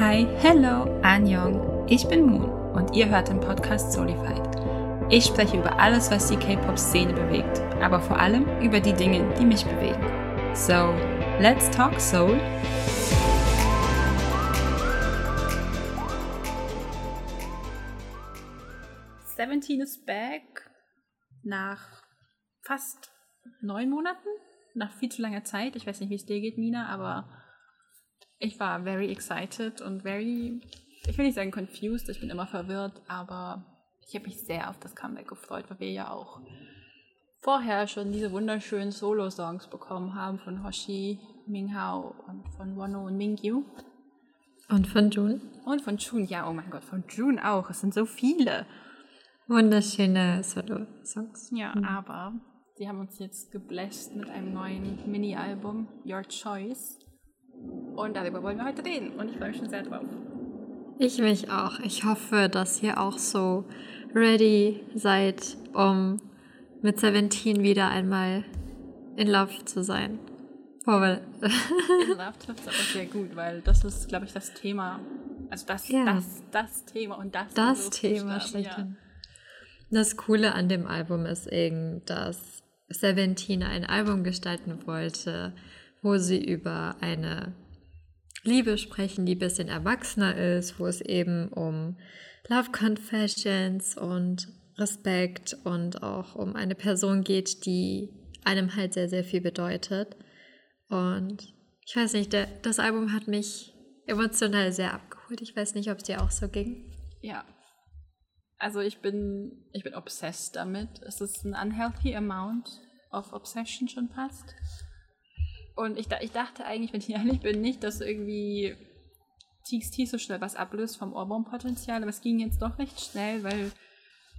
Hi, hello, Anjong. Ich bin Moon und ihr hört den Podcast Solified. Ich spreche über alles, was die K-Pop-Szene bewegt, aber vor allem über die Dinge, die mich bewegen. So, let's talk Soul. Seventeen is back nach fast neun Monaten, nach viel zu langer Zeit. Ich weiß nicht, wie es dir geht, Mina, aber ich war very excited und very, ich will nicht sagen confused, ich bin immer verwirrt, aber ich habe mich sehr auf das Comeback gefreut, weil wir ja auch vorher schon diese wunderschönen Solo-Songs bekommen haben von Hoshi, Minghao und von Wano und Mingyu. Und von June. Und von June, ja, oh mein Gott, von June auch. Es sind so viele. Wunderschöne Solo-Songs. Ja, mhm. aber die haben uns jetzt gebläst mit einem neuen Mini-Album, Your Choice. Und darüber wollen wir heute reden. Und ich freue mich schon sehr drauf. Ich mich auch. Ich hoffe, dass ihr auch so ready seid, um mit Seventeen wieder einmal in Love zu sein. Oh, weil in Love trifft es aber sehr gut, weil das ist, glaube ich, das Thema. Also das, ja. das, das Thema und das. Das Thema schlechthin. Ja. Das Coole an dem Album ist eben, dass Seventeen ein Album gestalten wollte, wo sie über eine Liebe sprechen, die ein bisschen erwachsener ist, wo es eben um Love Confessions und Respekt und auch um eine Person geht, die einem halt sehr, sehr viel bedeutet. Und ich weiß nicht, der, das Album hat mich emotional sehr abgeholt. Ich weiß nicht, ob es dir auch so ging. Ja. Also ich bin, ich bin obsessed damit. Es ist ein unhealthy amount of obsession schon fast. Und ich, ich dachte eigentlich, wenn ich ehrlich bin, nicht, dass irgendwie TXT so schnell was ablöst vom Ohrwurmpotenzial, aber es ging jetzt doch recht schnell, weil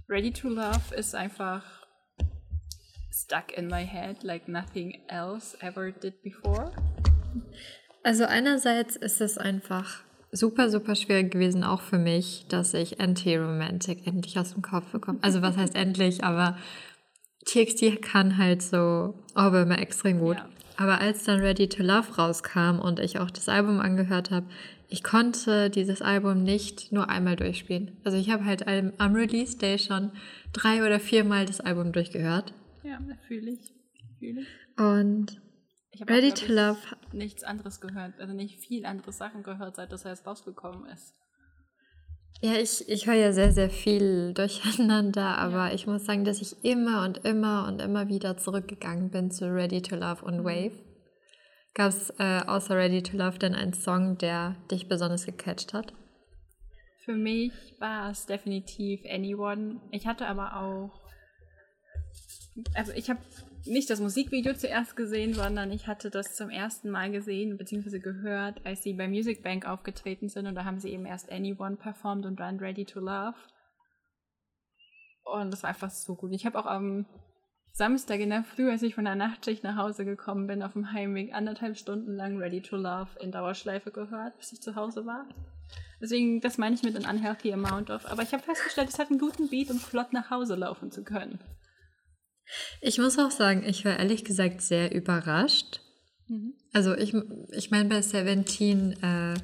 Ready to Love ist einfach stuck in my head like nothing else ever did before. Also einerseits ist es einfach super, super schwierig gewesen, auch für mich, dass ich Anti-Romantic endlich aus dem Kopf bekomme. Also was heißt endlich, aber TXT kann halt so Ohrwürmer extrem gut. Ja. Aber als dann Ready to Love rauskam und ich auch das Album angehört habe, ich konnte dieses Album nicht nur einmal durchspielen. Also ich habe halt am Release Day schon drei oder viermal das Album durchgehört. Ja, fühle ich. Fühl ich. Und Ready auch, to Love. Nichts anderes gehört, also nicht viel andere Sachen gehört, seit das erst rausgekommen ist. Ja, ich, ich höre ja sehr, sehr viel durcheinander, aber ja. ich muss sagen, dass ich immer und immer und immer wieder zurückgegangen bin zu Ready to Love und mhm. Wave. Gab es äh, außer Ready to Love denn einen Song, der dich besonders gecatcht hat? Für mich war es definitiv Anyone. Ich hatte aber auch. Also, ich habe nicht das Musikvideo zuerst gesehen, sondern ich hatte das zum ersten Mal gesehen bzw. gehört, als sie bei Music Bank aufgetreten sind und da haben sie eben erst Anyone performt und dann Ready to Love. Und das war einfach so gut. Ich habe auch am Samstag in der Früh, als ich von der Nachtschicht nach Hause gekommen bin, auf dem Heimweg anderthalb Stunden lang Ready to Love in Dauerschleife gehört, bis ich zu Hause war. Deswegen, das meine ich mit einem unhealthy amount of. Aber ich habe festgestellt, es hat einen guten Beat, um flott nach Hause laufen zu können. Ich muss auch sagen, ich war ehrlich gesagt sehr überrascht. Mhm. Also ich, ich meine bei Seventeen, äh,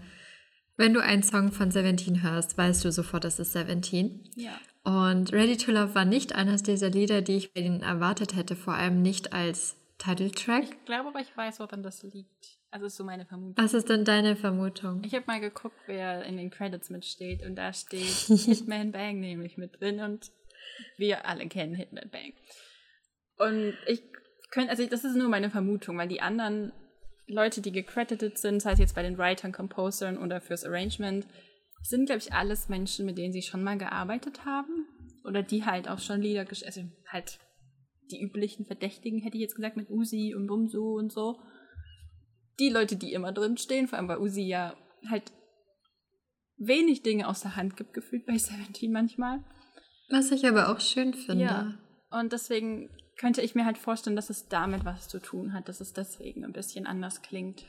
wenn du einen Song von Seventeen hörst, weißt du sofort, das ist Seventeen. Ja. Und Ready to Love war nicht eines dieser Lieder, die ich bei ihnen erwartet hätte, vor allem nicht als Titeltrack. Ich glaube aber, ich weiß, woran das liegt. Also ist so meine Vermutung. Was ist denn deine Vermutung? Ich habe mal geguckt, wer in den Credits mitsteht und da steht Hitman Bang nämlich mit drin und wir alle kennen Hitman Bang. Und ich könnte, also das ist nur meine Vermutung, weil die anderen Leute, die gecredited sind, sei es jetzt bei den Writern, Composern oder fürs Arrangement, sind, glaube ich, alles Menschen, mit denen sie schon mal gearbeitet haben. Oder die halt auch schon Lieder, also halt die üblichen Verdächtigen, hätte ich jetzt gesagt, mit Uzi und Bumsu und so. Die Leute, die immer drin stehen, vor allem bei Uzi ja halt wenig Dinge aus der Hand gibt, gefühlt bei Seventeen manchmal. Was ich aber auch schön finde. Ja. Und deswegen könnte ich mir halt vorstellen, dass es damit was zu tun hat, dass es deswegen ein bisschen anders klingt.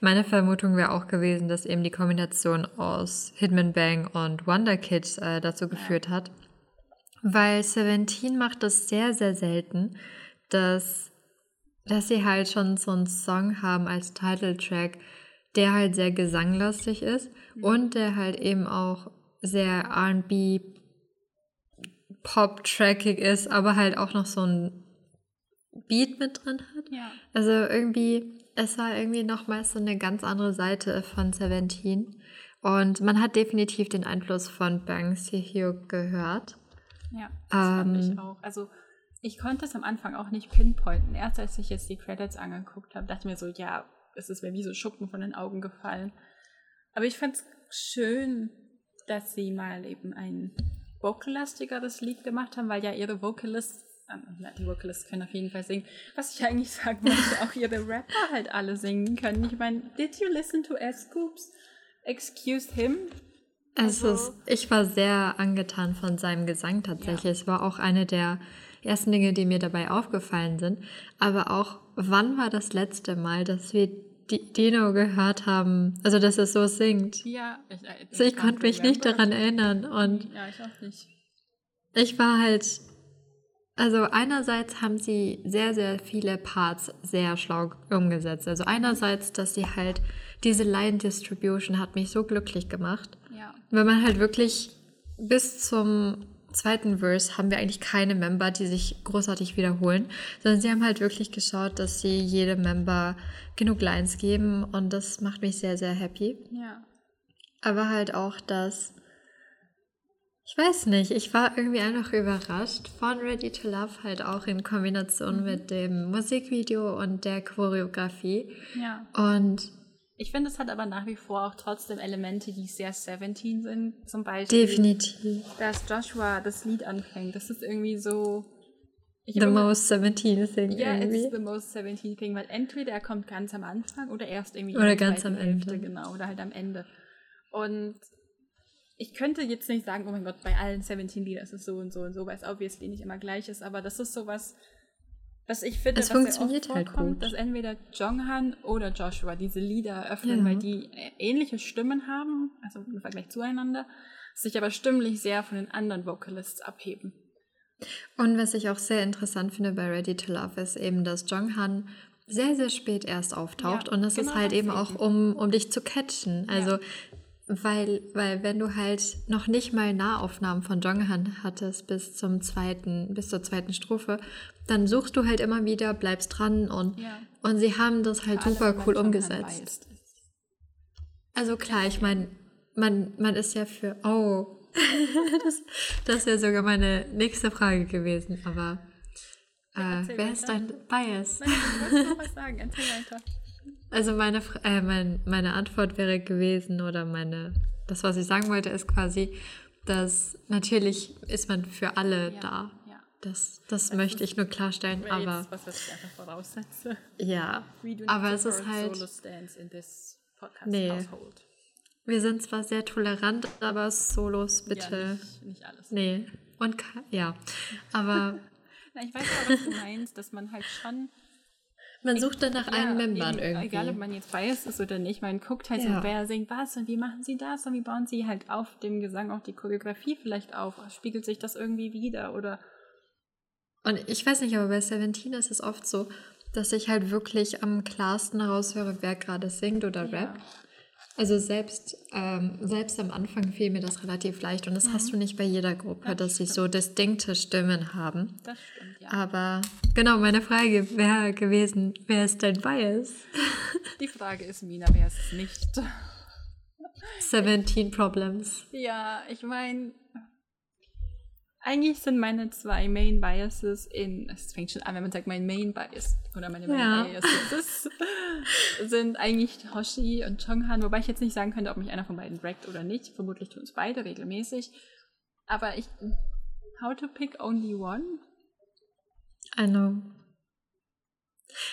Meine Vermutung wäre auch gewesen, dass eben die Kombination aus Hitman Bang und Wonder Kids äh, dazu geführt ja. hat. Weil Seventeen macht das sehr, sehr selten, dass, dass sie halt schon so einen Song haben als Titeltrack, der halt sehr gesanglastig ist mhm. und der halt eben auch sehr RB pop-trackig ist, aber halt auch noch so ein Beat mit drin hat. Ja. Also irgendwie, es war irgendwie nochmal so eine ganz andere Seite von Seventeen. Und man hat definitiv den Einfluss von Bang Sehyo gehört. Ja, das ähm, fand ich auch. Also ich konnte es am Anfang auch nicht pinpointen. Erst als ich jetzt die Credits angeguckt habe, dachte ich mir so, ja, es ist mir wie so Schuppen von den Augen gefallen. Aber ich fand es schön, dass sie mal eben ein vocalastigeres Lied gemacht haben, weil ja ihre Vocalists, äh, die Vocalists können auf jeden Fall singen. Was ich eigentlich sagen wollte, auch ihre Rapper halt alle singen können. Ich meine, did you listen to S-Scoops? Excuse him? Also, ist, ich war sehr angetan von seinem Gesang tatsächlich. Ja. Es war auch eine der ersten Dinge, die mir dabei aufgefallen sind. Aber auch, wann war das letzte Mal, dass wir Dino gehört haben, also dass er so singt? Ja, ich, ich, also ich konnte mich nicht daran erinnern. Und ja, ich auch nicht. Ich war halt, also einerseits haben sie sehr, sehr viele Parts sehr schlau umgesetzt. Also einerseits, dass sie halt diese Line Distribution hat mich so glücklich gemacht. Ja. Wenn man halt wirklich bis zum zweiten Verse haben wir eigentlich keine Member, die sich großartig wiederholen, sondern sie haben halt wirklich geschaut, dass sie jedem Member genug Lines geben und das macht mich sehr, sehr happy. Ja. Aber halt auch, dass ich weiß nicht, ich war irgendwie einfach überrascht von Ready to Love halt auch in Kombination mhm. mit dem Musikvideo und der Choreografie. Ja. Und ich finde, es hat aber nach wie vor auch trotzdem Elemente, die sehr 17 sind. Zum Beispiel, Definitiv. dass Joshua das Lied anfängt. Das ist irgendwie so. the most 17 thing. Ja, yeah, it's the most 17 thing, weil entweder er kommt ganz am Anfang oder erst irgendwie oder ganz am Hälfte, Ende. Genau, oder halt am Ende. Und ich könnte jetzt nicht sagen, oh mein Gott, bei allen 17 Liedern ist es so und so und so, weil es obviously nicht immer gleich ist, aber das ist sowas, was ich finde, es funktioniert halt dass entweder Jonghan oder Joshua diese Lieder eröffnen, ja. weil die ähnliche Stimmen haben, also im Vergleich zueinander, sich aber stimmlich sehr von den anderen Vocalists abheben. Und was ich auch sehr interessant finde bei Ready to Love ist eben, dass Jonghan sehr, sehr spät erst auftaucht ja, und das genau ist halt das eben auch, um, um dich zu catchen. Also ja. Weil, weil wenn du halt noch nicht mal Nahaufnahmen von Jonghan hattest bis zum zweiten, bis zur zweiten Strophe, dann suchst du halt immer wieder, bleibst dran und, ja. und sie haben das halt Vor super cool umgesetzt. Also klar, ich meine, man, man ist ja für, oh, das, das wäre sogar meine nächste Frage gewesen, aber äh, wer ist dein Bias? Nein, ich wollte noch was sagen, erzähl weiter. Also meine, äh, mein, meine Antwort wäre gewesen oder meine, das, was ich sagen wollte, ist quasi, dass natürlich ist man für alle ja, da. Ja. Das, das, das möchte ich nur klarstellen, aber. was, was ich einfach voraussetze. Ja, aber es ist halt. nee. Household. Wir sind zwar sehr tolerant, aber Solos bitte. Ja, nicht, nicht alles. Nee. Und ja, aber. Na, ich weiß auch, was du meinst, dass man halt schon man sucht dann nach ja, einem Membern irgendwie. Egal, ob man jetzt biased ist oder nicht, man guckt halt ja. so, wer singt was und wie machen sie das und wie bauen sie halt auf dem Gesang auch die Choreografie vielleicht auf. Spiegelt sich das irgendwie wieder oder. Und ich weiß nicht, aber bei Seventeen ist es oft so, dass ich halt wirklich am klarsten raushöre, wer gerade singt oder ja. rappt. Also selbst, ähm, selbst am Anfang fiel mir das relativ leicht und das mhm. hast du nicht bei jeder Gruppe, das dass sie so distinkte Stimmen haben. Das stimmt, ja. Aber genau, meine Frage wäre gewesen, wer ist dein Bias? Die Frage ist, Mina, wer ist es nicht? 17 Problems. Ja, ich meine, eigentlich sind meine zwei Main Biases in, es fängt schon an, wenn man sagt, mein Main Bias oder meine Main ja. Biases sind eigentlich Hoshi und Chonghan, wobei ich jetzt nicht sagen könnte, ob mich einer von beiden braggt oder nicht. Vermutlich tun es beide regelmäßig. Aber ich, how to pick only one? I know.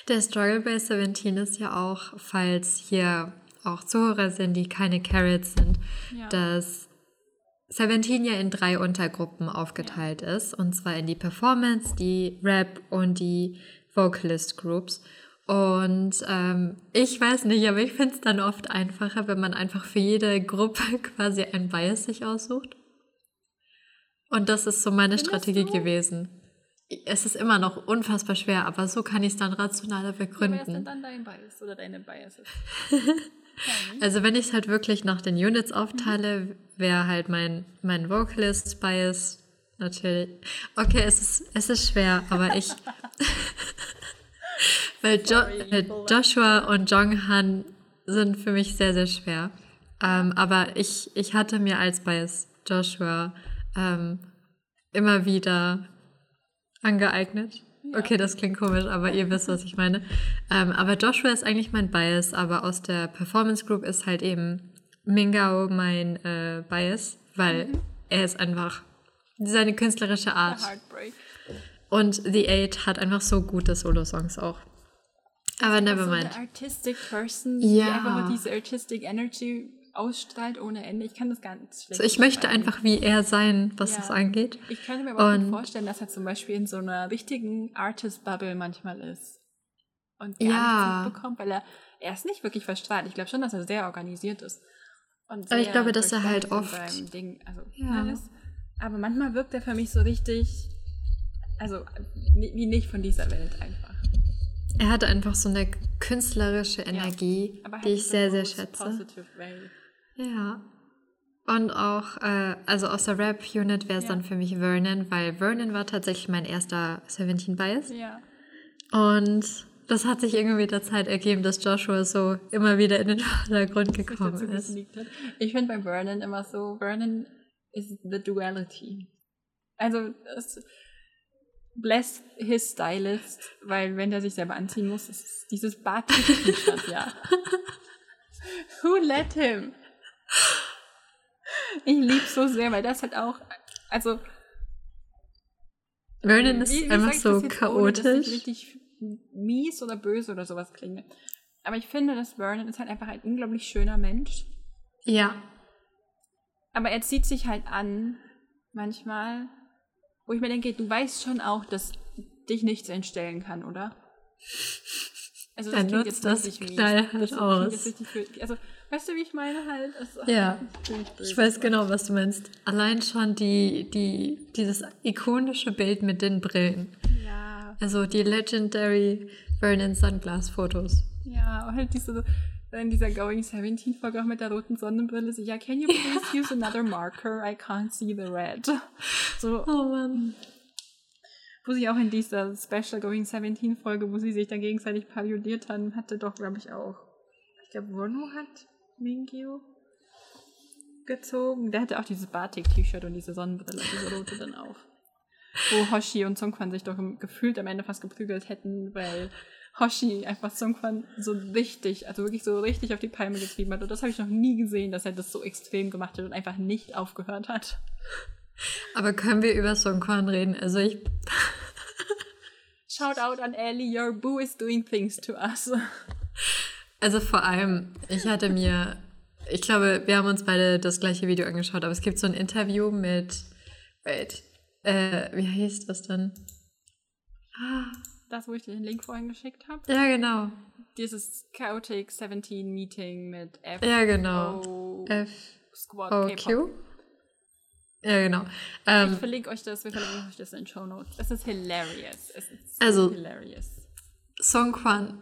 Der Struggle bei 17 ist ja auch, falls hier auch Zuhörer sind, die keine Carrots sind, ja. dass Seventeen ja in drei Untergruppen aufgeteilt ist, und zwar in die Performance, die Rap und die Vocalist Groups. Und ähm, ich weiß nicht, aber ich finde es dann oft einfacher, wenn man einfach für jede Gruppe quasi ein Bias sich aussucht. Und das ist so meine Findest Strategie du? gewesen. es ist immer noch unfassbar schwer, aber so kann ich es dann rationaler begründen. Ja, wer ist denn dann dein Bias oder deine Biases? also wenn ich es halt wirklich nach den Units aufteile, wäre halt mein, mein Vocalist-Bias natürlich. Okay, es ist, es ist schwer, aber ich. weil jo äh, Joshua und Jonghan sind für mich sehr, sehr schwer. Ähm, aber ich, ich hatte mir als Bias Joshua ähm, immer wieder angeeignet. Ja. Okay, das klingt komisch, aber ihr wisst, was ich meine. Ähm, aber Joshua ist eigentlich mein Bias, aber aus der Performance Group ist halt eben Mingao mein äh, Bias, weil mhm. er ist einfach seine künstlerische Art. Und The Eight hat einfach so gute Solo-Songs auch. Aber nevermind. So eine artistic person, ja. die einfach diese artistic energy ausstrahlt ohne Ende. Ich kann das ganz schlecht. So, ich möchte einfach wie er sein, was ja. das angeht. Ich könnte mir aber auch vorstellen, dass er zum Beispiel in so einer richtigen Artist-Bubble manchmal ist. Und gar ja. nichts bekommt, weil er, er ist nicht wirklich verstrahlt. Ich glaube schon, dass er sehr organisiert ist. Und aber ich glaube, dass er halt oft. Ding, also ja. ist. Aber manchmal wirkt er für mich so richtig, also wie nicht von dieser Welt einfach. Er hat einfach so eine künstlerische Energie, ja, die ich sehr, sehr schätze. Ja. Und auch, äh, also aus der Rap-Unit wäre es ja. dann für mich Vernon, weil Vernon war tatsächlich mein erster 17 Bias. Ja. Und das hat sich irgendwie mit der Zeit ergeben, dass Joshua so immer wieder in den Vordergrund gekommen ist. Ich finde bei Vernon immer so, Vernon is the duality. Also, es, bless his stylist, weil wenn der sich selber anziehen muss, ist es dieses Batik-T-Shirt, ja. Who let him? Ich liebe so sehr, weil das halt auch, also Vernon ist wie, wie einfach so chaotisch. Ohne, dass ich richtig mies oder böse oder sowas klinge. Aber ich finde, dass Vernon ist halt einfach ein unglaublich schöner Mensch. Ja. Aber er zieht sich halt an, manchmal, wo ich mir denke, du weißt schon auch, dass dich nichts entstellen kann, oder? Also das Dann nutzt das knallhart aus. Für, also, weißt du, wie ich meine halt? Also, ja, ich weiß genau, was du meinst. Allein schon die, die, dieses ikonische Bild mit den Brillen. Ja. Also die Legendary Vernon Sunglass Fotos. Ja, halt diese, in dieser Going 17 Folge auch mit der roten Sonnenbrille so, ja, can you please use another marker? I can't see the red. So, oh Mann. Wo sie auch in dieser Special Going 17 Folge, wo sie sich dann gegenseitig parodiert haben, hatte doch, glaube ich, auch. Ich glaube, Wono hat Mingyu gezogen. Der hatte auch dieses Batik-T-Shirt und diese Sonnenbrille, diese rote dann auf. Wo Hoshi und Songkwan sich doch gefühlt am Ende fast geprügelt hätten, weil Hoshi einfach Songkwan so richtig, also wirklich so richtig auf die Palme getrieben hat. Und das habe ich noch nie gesehen, dass er das so extrem gemacht hat und einfach nicht aufgehört hat. Aber können wir über Songkwan reden? Also ich. Shout out an Ellie, your boo is doing things to us. Also vor allem, ich hatte mir, ich glaube, wir haben uns beide das gleiche Video angeschaut, aber es gibt so ein Interview mit, wait, äh, wie heißt das dann? Ah. Das, wo ich dir den Link vorhin geschickt habe? Ja, genau. Dieses Chaotic 17 Meeting mit F. Ja, genau. F. Squad o Q. Ja, genau. Ähm, ich verlinke euch das, wir verlinken euch das in den Show Notes. Es ist hilarious. Es ist also, hilarious. Song Kwan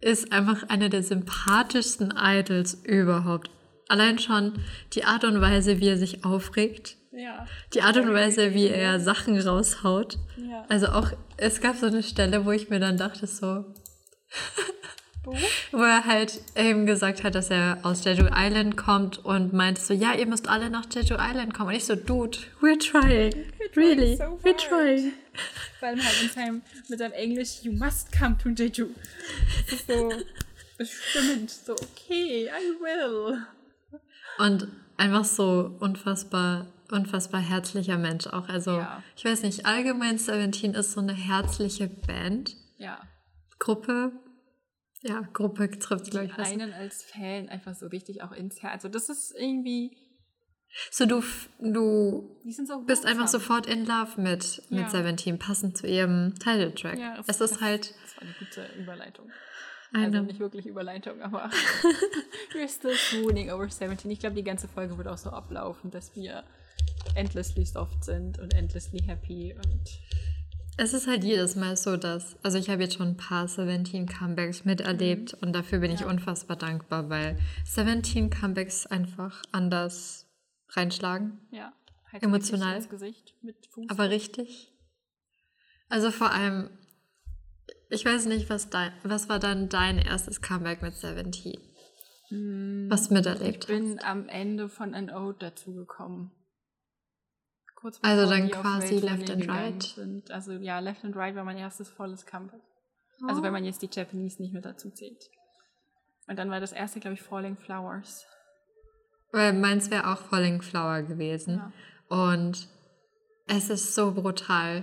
ist einfach einer der sympathischsten Idols überhaupt. Allein schon die Art und Weise, wie er sich aufregt. Ja. Die Art und Weise, wie er Sachen raushaut. Ja. Also auch, es gab so eine Stelle, wo ich mir dann dachte, so. wo er halt eben gesagt hat, dass er aus Jeju Island kommt und meinte so, ja, ihr müsst alle nach Jeju Island kommen. Und ich so, dude, we're trying. We're trying really, so we're trying. Vor allem halt mit seinem, mit seinem Englisch, you must come to Jeju. Das ist so bestimmend, so, okay, I will. Und einfach so unfassbar, unfassbar herzlicher Mensch auch. Also, ja. ich weiß nicht, allgemein Seventeen ist so eine herzliche Band. Ja. Gruppe. Ja, Gruppe trifft, glaube ich. einen als Fan einfach so richtig auch ins Herz. Also, das ist irgendwie. So, du, du bist einfach sofort in love mit, mit ja. Seventeen, passend zu ihrem Title-Track. Ja, es ist halt. Das war eine gute Überleitung. Also nicht wirklich Überleitung, aber we're still swooning over 17. Ich glaube, die ganze Folge wird auch so ablaufen, dass wir endlessly soft sind und endlessly happy und es ist halt jedes Mal so, dass, also ich habe jetzt schon ein paar Seventeen Comebacks miterlebt mhm. und dafür bin ich ja. unfassbar dankbar, weil Seventeen Comebacks einfach anders reinschlagen. Ja. Halt Emotional. Gesicht mit Fuß. Aber richtig. Also vor allem, ich weiß nicht, was dein, was war dann dein erstes Comeback mit Seventeen? Mhm. Was miterlebt Ich bin am Ende von An Ode dazugekommen kurz Also dann quasi Left and Right. Sind. Also ja, Left and Right war mein erstes volles Comeback. Oh. Also wenn man jetzt die Japanese nicht mehr dazu zählt. Und dann war das erste, glaube ich, Falling Flowers. Weil meins wäre auch Falling Flower gewesen. Ja. Und es ist so brutal.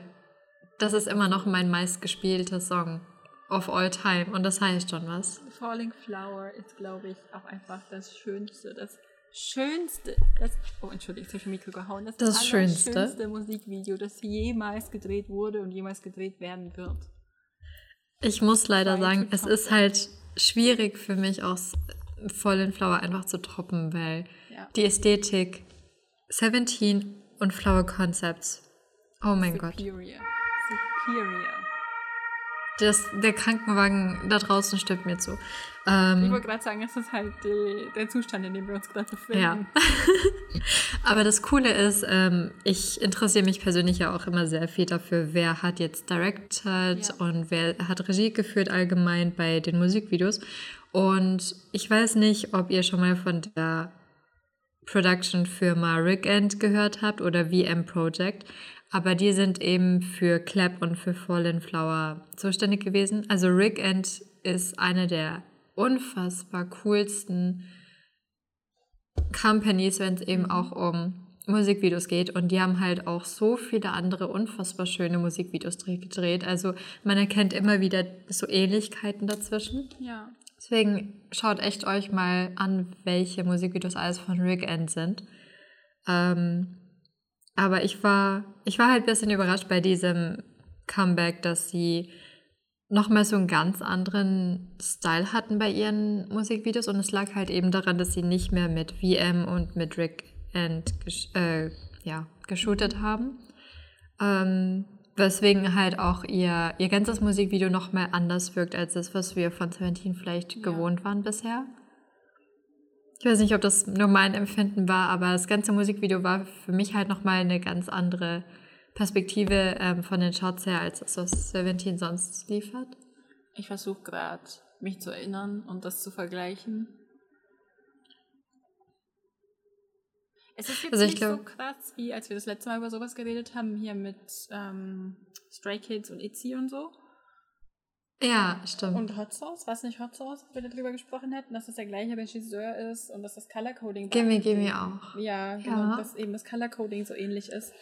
Das ist immer noch mein meistgespielter Song of all time. Und das heißt schon was. Falling Flower ist, glaube ich, auch einfach das Schönste, das schönste, das, oh Entschuldigung, jetzt habe ich Mikro gehauen, das, das schönste. schönste Musikvideo, das jemals gedreht wurde und jemals gedreht werden wird. Ich muss leider sagen, es ist halt schwierig für mich auch voll in Flower einfach zu toppen, weil ja. die Ästhetik 17 und Flower Concepts. Oh mein Superior. Gott. Superior. Das, der Krankenwagen da draußen stimmt mir zu. Ähm, ich wollte gerade sagen, es ist halt die, der Zustand, in dem wir uns gerade befinden. Ja. Aber das Coole ist, ähm, ich interessiere mich persönlich ja auch immer sehr viel dafür, wer hat jetzt directed ja. und wer hat Regie geführt allgemein bei den Musikvideos. Und ich weiß nicht, ob ihr schon mal von der Production-Firma Rick End gehört habt oder VM Project. Aber die sind eben für Clap und für Fallen Flower zuständig gewesen. Also Rick End ist eine der unfassbar coolsten Companies, wenn es eben auch um Musikvideos geht. Und die haben halt auch so viele andere unfassbar schöne Musikvideos gedreht. Also man erkennt immer wieder so Ähnlichkeiten dazwischen. Ja. Deswegen schaut echt euch mal an, welche Musikvideos alles von Rick End sind. Ähm, aber ich war, ich war halt ein bisschen überrascht bei diesem Comeback, dass sie nochmal so einen ganz anderen Style hatten bei ihren Musikvideos und es lag halt eben daran, dass sie nicht mehr mit VM und mit Rick and äh, ja, geshootet haben. Ähm, weswegen halt auch ihr, ihr ganzes Musikvideo nochmal anders wirkt als das, was wir von Seventeen vielleicht ja. gewohnt waren bisher. Ich weiß nicht, ob das nur mein Empfinden war, aber das ganze Musikvideo war für mich halt nochmal eine ganz andere Perspektive ähm, von den Shots her, als das, was Seventeen sonst liefert. Ich versuche gerade, mich zu erinnern und das zu vergleichen. Es ist jetzt also nicht glaub, so krass, wie als wir das letzte Mal über sowas geredet haben, hier mit ähm, Stray Kids und Itzy und so. Ja, stimmt. Und Hot Sauce, was nicht Hot Sauce, wenn wir darüber gesprochen hätten, dass das der gleiche Regisseur ist und dass das Color Coding. Gimme, gimme auch. Ja, genau, ja. dass eben das Color Coding so ähnlich ist.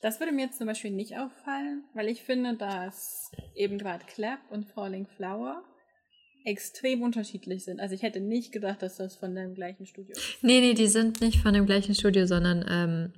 Das würde mir jetzt zum Beispiel nicht auffallen, weil ich finde, dass eben gerade Clap und Falling Flower extrem unterschiedlich sind. Also ich hätte nicht gedacht, dass das von dem gleichen Studio ist. Nee, nee, die sind nicht von dem gleichen Studio, sondern ähm,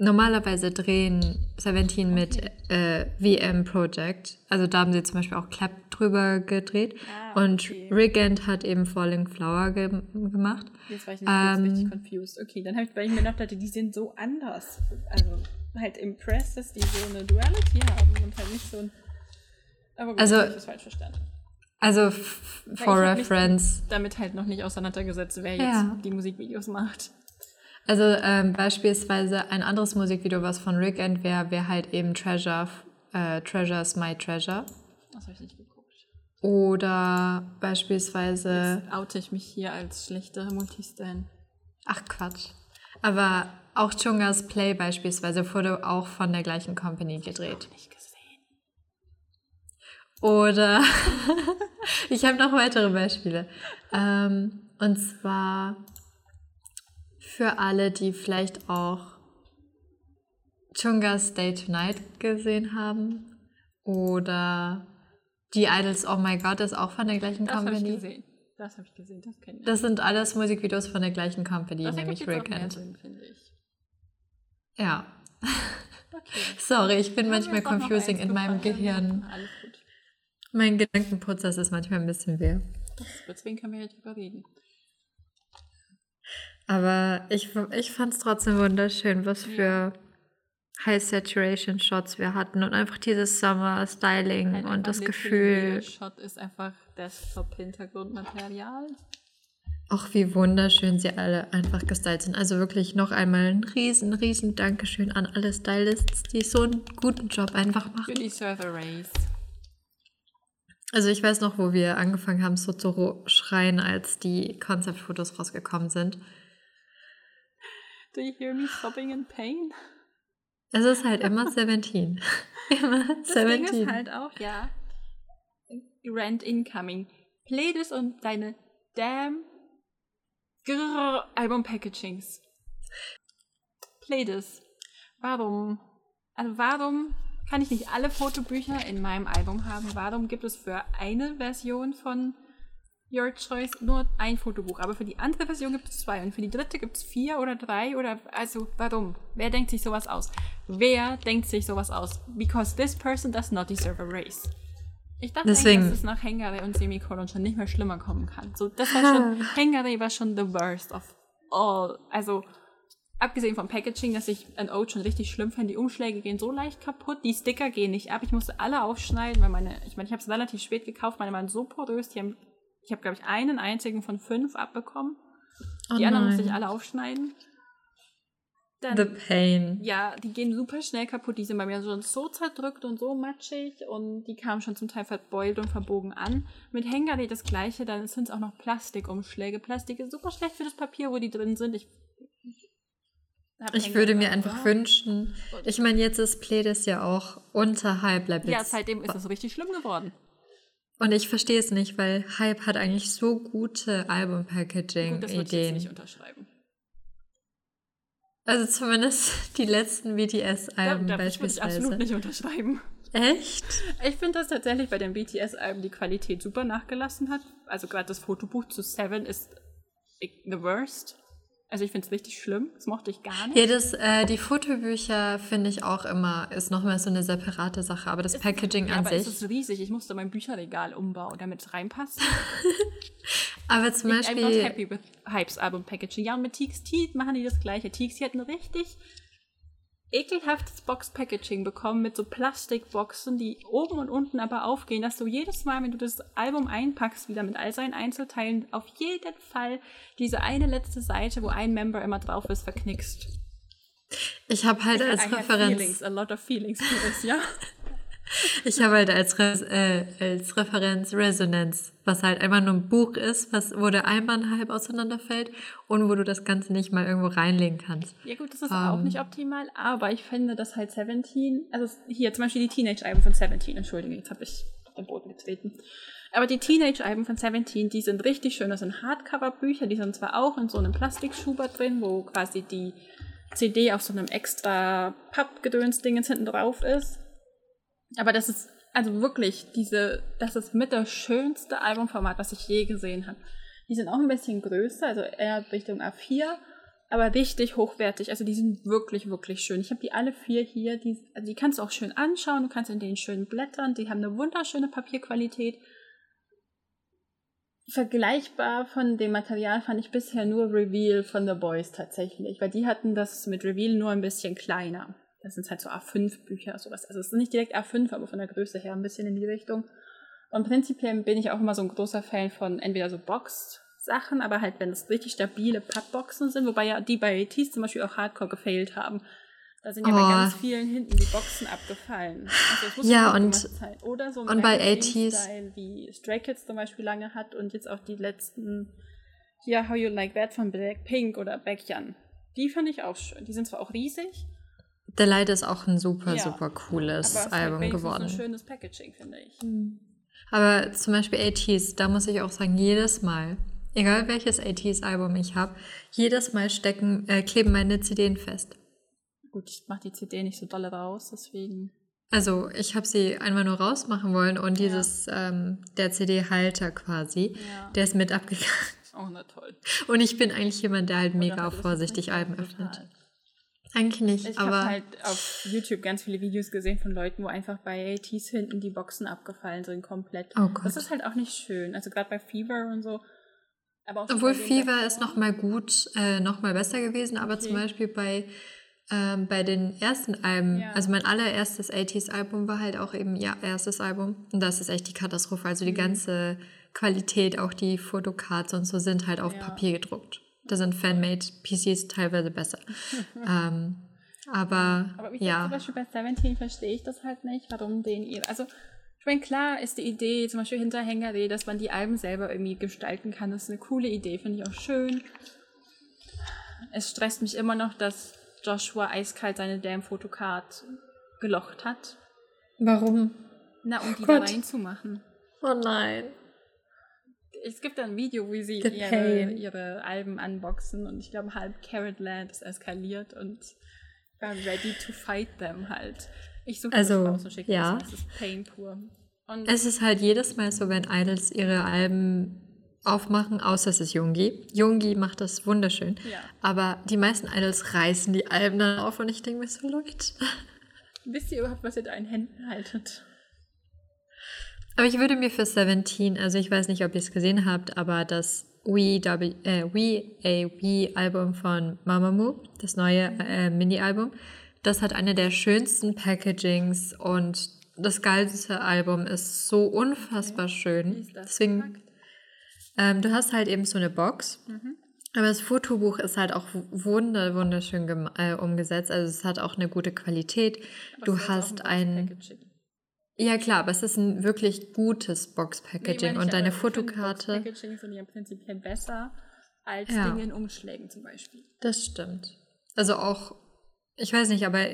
Normalerweise drehen Seventeen mit äh, VM Project. Also da haben sie zum Beispiel auch Clap drüber gedreht. Ah, okay. Und Rigand hat eben Falling Flower ge gemacht. Jetzt war ich nicht ähm, richtig confused. Okay, dann habe ich, weil ich mir gedacht hatte, die sind so anders. Also halt impressed, dass die so eine Duality haben und halt nicht so ein. Aber gut, also, ich das falsch verstanden. Also for reference. damit halt noch nicht auseinandergesetzt, wer ja. jetzt die Musikvideos macht. Also ähm, beispielsweise ein anderes Musikvideo, was von Rick End wäre, wäre halt eben Treasure, äh, Treasure's My Treasure. Das habe ich nicht geguckt. Oder beispielsweise. Jetzt oute ich mich hier als schlechte Multistan. Ach Quatsch. Aber auch Chungas Play beispielsweise wurde auch von der gleichen Company gedreht. Nicht gesehen. Oder ich habe noch weitere Beispiele. Ähm, und zwar für alle, die vielleicht auch Chunga's Day Tonight gesehen haben oder die Idols Oh My God ist auch von der gleichen das Company. Das habe ich gesehen. Das habe ich gesehen, das kenne ich. Das sind alles Musikvideos von der gleichen Company, das nämlich Rick and. ich. Ja. Okay. Sorry, ich bin manchmal confusing in meinem Gehirn. Alles gut. Mein Gedankenprozess ist manchmal ein bisschen weh. Deswegen können wir ja drüber reden. Aber ich, ich fand es trotzdem wunderschön, was für High Saturation Shots wir hatten und einfach dieses Summer Styling Halt und das Gefühl. Shot ist einfach Desktop-Hintergrundmaterial. Auch wie wunderschön sie alle einfach gestylt sind. Also wirklich noch einmal ein riesen, riesen Dankeschön an alle Stylists, die so einen guten Job einfach Für machen. die Server Race. Also ich weiß noch, wo wir angefangen haben, so zu schreien, als die Konzeptfotos rausgekommen sind. Do you hear me sobbing in pain? Es ist halt immer 17. immer Das Ding 17. ist halt auch, ja. Rent Incoming. Pledis und deine damn grrr Album-Packagings. Pledis. Warum? Also warum kann ich nicht alle Fotobücher in meinem Album haben? Warum gibt es für eine Version von Your Choice nur ein Fotobuch, aber für die andere Version gibt es zwei und für die dritte gibt es vier oder drei oder also warum? Wer denkt sich sowas aus? Wer denkt sich sowas aus? Because this person does not deserve a race. Ich dachte Deswegen- eigentlich, dass es nach Hengare und Semikolon schon nicht mehr schlimmer kommen kann. So, das war schon, Hengare war schon the worst of all. Also, abgesehen vom Packaging, dass ich an Oat schon richtig schlimm fand, die Umschläge gehen so leicht kaputt, die Sticker gehen nicht ab. Ich musste alle aufschneiden, weil meine, ich meine, ich habe es relativ spät gekauft, meine waren so porös, die haben, ich habe, glaube ich, einen einzigen von fünf abbekommen. Oh Die anderen musste ich alle aufschneiden. Dann, The pain. ja, die gehen super schnell kaputt. Die sind bei mir schon so zerdrückt und so matschig und die kamen schon zum Teil verbeult und verbogen an. Mit Hengari das gleiche, dann sind es auch noch Plastikumschläge. Plastik ist super schlecht für das Papier, wo die drin sind. Ich, Ich würde mir einfach Ja. wünschen. Ich meine, jetzt ist Pledis ja auch unter Hype Levels. Ja, seitdem ist es richtig schlimm geworden. Und ich verstehe es nicht, weil Hype hat eigentlich so gute Gut, das würde ich jetzt Album-Packaging-Ideen. nicht unterschreiben. Also zumindest die letzten BTS-Alben das würde ich beispielsweise. absolut nicht unterschreiben. Echt? Ich finde, dass tatsächlich bei den BTS-Alben die Qualität super nachgelassen hat. Also gerade das Fotobuch zu Seven ist the worst. Also ich finde es richtig schlimm. Das mochte ich gar nicht. Ja, das, äh, die Fotobücher finde ich auch immer, ist nochmal so eine separate Sache, aber das Packaging ja, an aber sich. es ist riesig. Ich musste mein Bücherregal umbauen, damit es reinpasst. aber zum I'm not Beispiel, happy with Hypes Album Packaging. Ja, und mit TXT machen die das gleiche. TXT hat ein richtig ekelhaftes Box-Packaging bekommen mit so Plastikboxen, die oben und unten aber aufgehen, dass du jedes Mal, wenn du das Album einpackst, wieder mit all seinen Einzelteilen, auf jeden Fall diese eine letzte Seite, wo ein Member immer drauf ist, verknickst. ich habe halt als I have Referenz, feelings, a lot of feelings für das, ja. ich habe halt als, Re äh, als Referenz Resonance, was halt einfach nur ein Buch ist, was, wo der Einband halb auseinanderfällt und wo du das Ganze nicht mal irgendwo reinlegen kannst. Ja gut, das ist Ähm. auch nicht optimal, aber ich finde, dass halt 17, also hier zum Beispiel die Teenage-Alben von 17, entschuldige, jetzt habe ich auf den Boden getreten. Aber die Teenage-Alben von 17, die sind richtig schön. Das sind Hardcover-Bücher, die sind zwar auch in so einem Plastikschuber drin, wo quasi die CD auf so einem extra Pappgedöns-Dingens hinten drauf ist. Aber das ist also wirklich diese, das ist mit das schönste Albumformat, was ich je gesehen habe. Die sind auch ein bisschen größer, also eher Richtung A4, aber richtig hochwertig. Also die sind wirklich, wirklich schön. Ich habe die alle vier hier. Die, also die kannst du auch schön anschauen. Du kannst in denen schön blättern. Die haben eine wunderschöne Papierqualität. Vergleichbar von dem Material fand ich bisher nur Reveal von The Boys tatsächlich, weil die hatten das mit Reveal nur ein bisschen kleiner. Das sind halt so A5-Bücher, sowas. Also es ist nicht direkt A5, aber von der Größe her ein bisschen in die Richtung. Und prinzipiell bin ich auch immer so ein großer Fan von entweder so Box-Sachen, aber halt, wenn es richtig stabile Pappboxen sind, wobei ja die bei ATs zum Beispiel auch hardcore gefailt haben. Da sind ja bei Oh. ganz vielen hinten die Boxen abgefallen. Also Ja, und- sein. Oder so ein und bei ATs Style, wie Stray Kids zum Beispiel lange hat und jetzt auch die letzten, hier How You Like That von Blackpink oder Baekhyun. Die finde ich auch schön. Die sind zwar auch riesig, The Light ist auch ein super, Ja. super cooles aber ist Album geworden. ein schönes Packaging, finde ich. Aber zum Beispiel ATs, da muss ich auch sagen, jedes Mal, egal welches ATs-Album ich habe, jedes Mal stecken, äh, kleben meine CDs fest. Gut, ich mache die CD nicht so doll raus, deswegen. Also ich habe sie einmal nur rausmachen wollen und dieses, ähm, der CD-Halter quasi, Ja. der ist mit abgegangen. Oh, na toll. Und ich bin eigentlich jemand, der halt Oder mega ist vorsichtig Alben öffnet. Eigentlich nicht, Ich aber habe halt auf YouTube ganz viele Videos gesehen von Leuten, wo einfach bei ATs hinten die Boxen abgefallen sind, komplett. Oh Gott. Das ist halt auch nicht schön. Also gerade bei Fever und so. Aber auch schon Obwohl Fever ist noch mal gut, äh, noch mal besser gewesen, aber Okay. zum Beispiel bei ähm, bei den ersten Alben, ja. also mein allererstes 80s-Album war halt auch eben ihr erstes Album. Und das ist echt die Katastrophe. Also die mhm. ganze Qualität, auch die Fotocards und so sind halt auf ja. Papier gedruckt. Da sind Fanmade PCs teilweise besser. ähm, aber, aber ich ja. Zum Beispiel bei Seventeen verstehe ich das halt nicht, warum den ihr. Also, ich meine, klar ist die Idee, zum Beispiel hinter Hängeré, dass man die Alben selber irgendwie gestalten kann. Das ist eine coole Idee, finde ich auch schön. Es stresst mich immer noch, dass Joshua eiskalt seine Damn-Fotocard gelocht hat. Warum? Na, um die Gott. da reinzumachen. Oh nein. Es gibt ein Video, wie sie ihre, ihre, Alben unboxen und ich glaube, halb Carrot Land ist eskaliert und war ready to fight them halt. Ich suche also, das raus und schicke ja. das. Es ist Pain pur. Und es ist halt jedes Mal so, wenn Idols ihre Alben aufmachen, außer es ist Jungi. Jungi macht das wunderschön. Ja. Aber die meisten Idols reißen die Alben dann auf und ich denke mir so, Leute. Wisst ihr überhaupt, was ihr da in Händen haltet? Aber ich würde mir für Seventeen, also ich weiß nicht, ob ihr es gesehen habt, aber das We, w, äh, We A We Album von Mamamoo, das neue äh, Mini-Album, das hat eine der schönsten Packagings und das geilste Album ist so unfassbar okay. schön. Deswegen ähm, du hast halt eben so eine Box. Mhm. Aber das Fotobuch ist halt auch wunder, wunderschön äh, umgesetzt. Also es hat auch eine gute Qualität. Aber du hast ein. Ja klar, aber es ist ein wirklich gutes Box-Packaging nee, und deine Fotokarte. Box-Packaging sind ja prinzipiell besser als ja. Dinge in Umschlägen zum Beispiel. Das stimmt. Also auch, ich weiß nicht, aber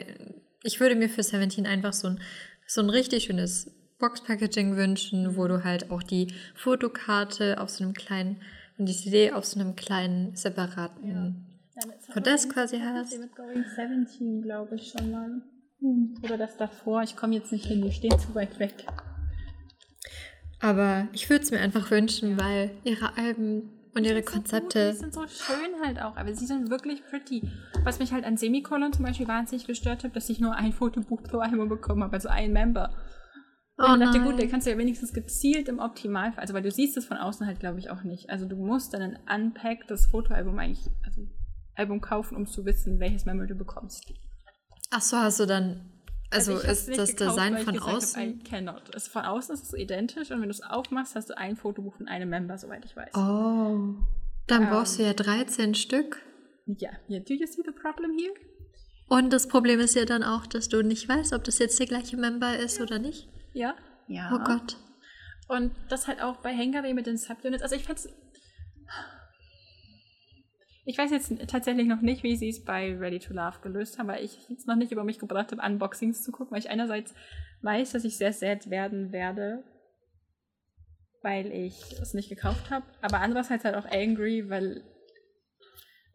ich würde mir für Seventeen einfach so ein, so ein richtig schönes Box-Packaging wünschen, wo du halt auch die Fotokarte auf so einem kleinen und die CD auf so einem kleinen separaten ja. Podest quasi hast. Mit Going 17, glaube ich schon mal. Oder das davor. Ich komme jetzt nicht hin, die stehen zu weit weg. Aber ich würde es mir einfach wünschen, weil ihre Alben und ihre Konzepte. So die sind so schön halt auch, aber sie sind wirklich pretty. Was mich halt an Semikolon zum Beispiel wahnsinnig gestört hat, dass ich nur ein Fotobuch pro Album bekommen habe, also ein Member. Und oh ich dachte, gut, der kannst du ja wenigstens gezielt im Optimalfall, also weil du siehst es von außen halt, glaube ich, auch nicht. Also du musst dann ein unpacktes Fotoalbum eigentlich, also Album kaufen, um zu wissen, welches Memory du bekommst. Ach so, hast du dann, also, also ist das gekauft, Design von außen? Habe, I cannot. Es, von außen ist es identisch und wenn du es aufmachst, hast du ein Fotobuch von einem Member, soweit ich weiß. Oh, dann um, brauchst du ja 13 Stück. Ja, yeah. do you see the problem here? Und das Problem ist ja dann auch, dass du nicht weißt, ob das jetzt der gleiche Member ist ja. oder nicht. Ja. Ja. Oh Gott. Und das halt auch bei Hengare mit den Subunits. Also ich fand's. Ich weiß jetzt tatsächlich noch nicht, wie sie es bei Ready to Love gelöst haben, weil ich jetzt noch nicht über mich gebracht habe, Unboxings zu gucken, weil ich einerseits weiß, dass ich sehr sad werden werde, weil ich es nicht gekauft habe, aber andererseits halt auch angry, weil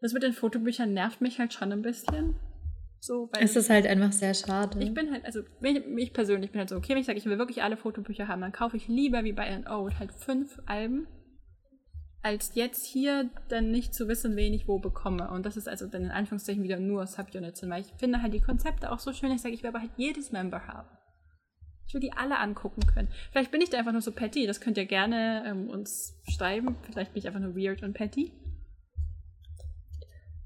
das mit den Fotobüchern nervt mich halt schon ein bisschen. So, es ist halt einfach sehr schade. Ich bin halt, also ich, ich persönlich bin halt so, okay, wenn ich sage, ich will wirklich alle Fotobücher haben, dann kaufe ich lieber wie bei An Old halt fünf Alben, als jetzt hier dann nicht zu wissen, wen ich wo bekomme. Und das ist also dann in Anführungszeichen wieder nur Subunits. Weil ich finde halt die Konzepte auch so schön, ich sage, ich will aber halt jedes Member haben. Ich will die alle angucken können. Vielleicht bin ich da einfach nur so petty, das könnt ihr gerne ähm, uns schreiben. Vielleicht bin ich einfach nur weird und petty.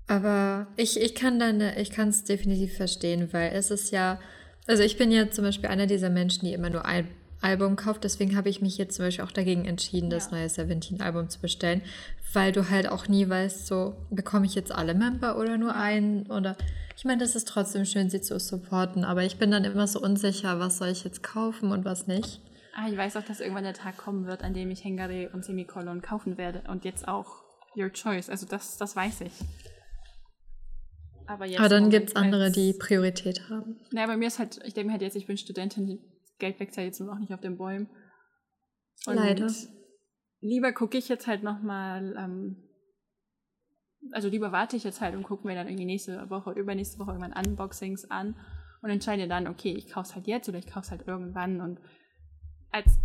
Aber ich, ich kann deine, ich kann es definitiv verstehen, weil es ist ja, also ich bin ja zum Beispiel einer dieser Menschen, die immer nur ein Album kauft, deswegen habe ich mich jetzt zum Beispiel auch dagegen entschieden, das ja. neue Seventeen-Album zu bestellen, weil du halt auch nie weißt, so, bekomme ich jetzt alle Member oder nur einen oder ich meine, das ist trotzdem schön, sie zu supporten, aber ich bin dann immer so unsicher, was soll ich jetzt kaufen und was nicht. Ah, ich weiß auch, dass irgendwann der Tag kommen wird, an dem ich Hengare und Semikolon kaufen werde und jetzt auch Your Choice, also das, das weiß ich. Aber, jetzt Aber dann gibt es andere, die Priorität haben. Naja, bei mir ist halt, ich denke mir halt jetzt, ich bin Studentin, Geld wächst ja jetzt nur noch nicht auf den Bäumen. Und Leider. Lieber gucke ich jetzt halt nochmal, ähm, also lieber warte ich jetzt halt und gucke mir dann irgendwie nächste Woche, übernächste Woche irgendwann Unboxings an und entscheide dann, okay, ich kaufe es halt jetzt oder ich kaufe es halt irgendwann. Und als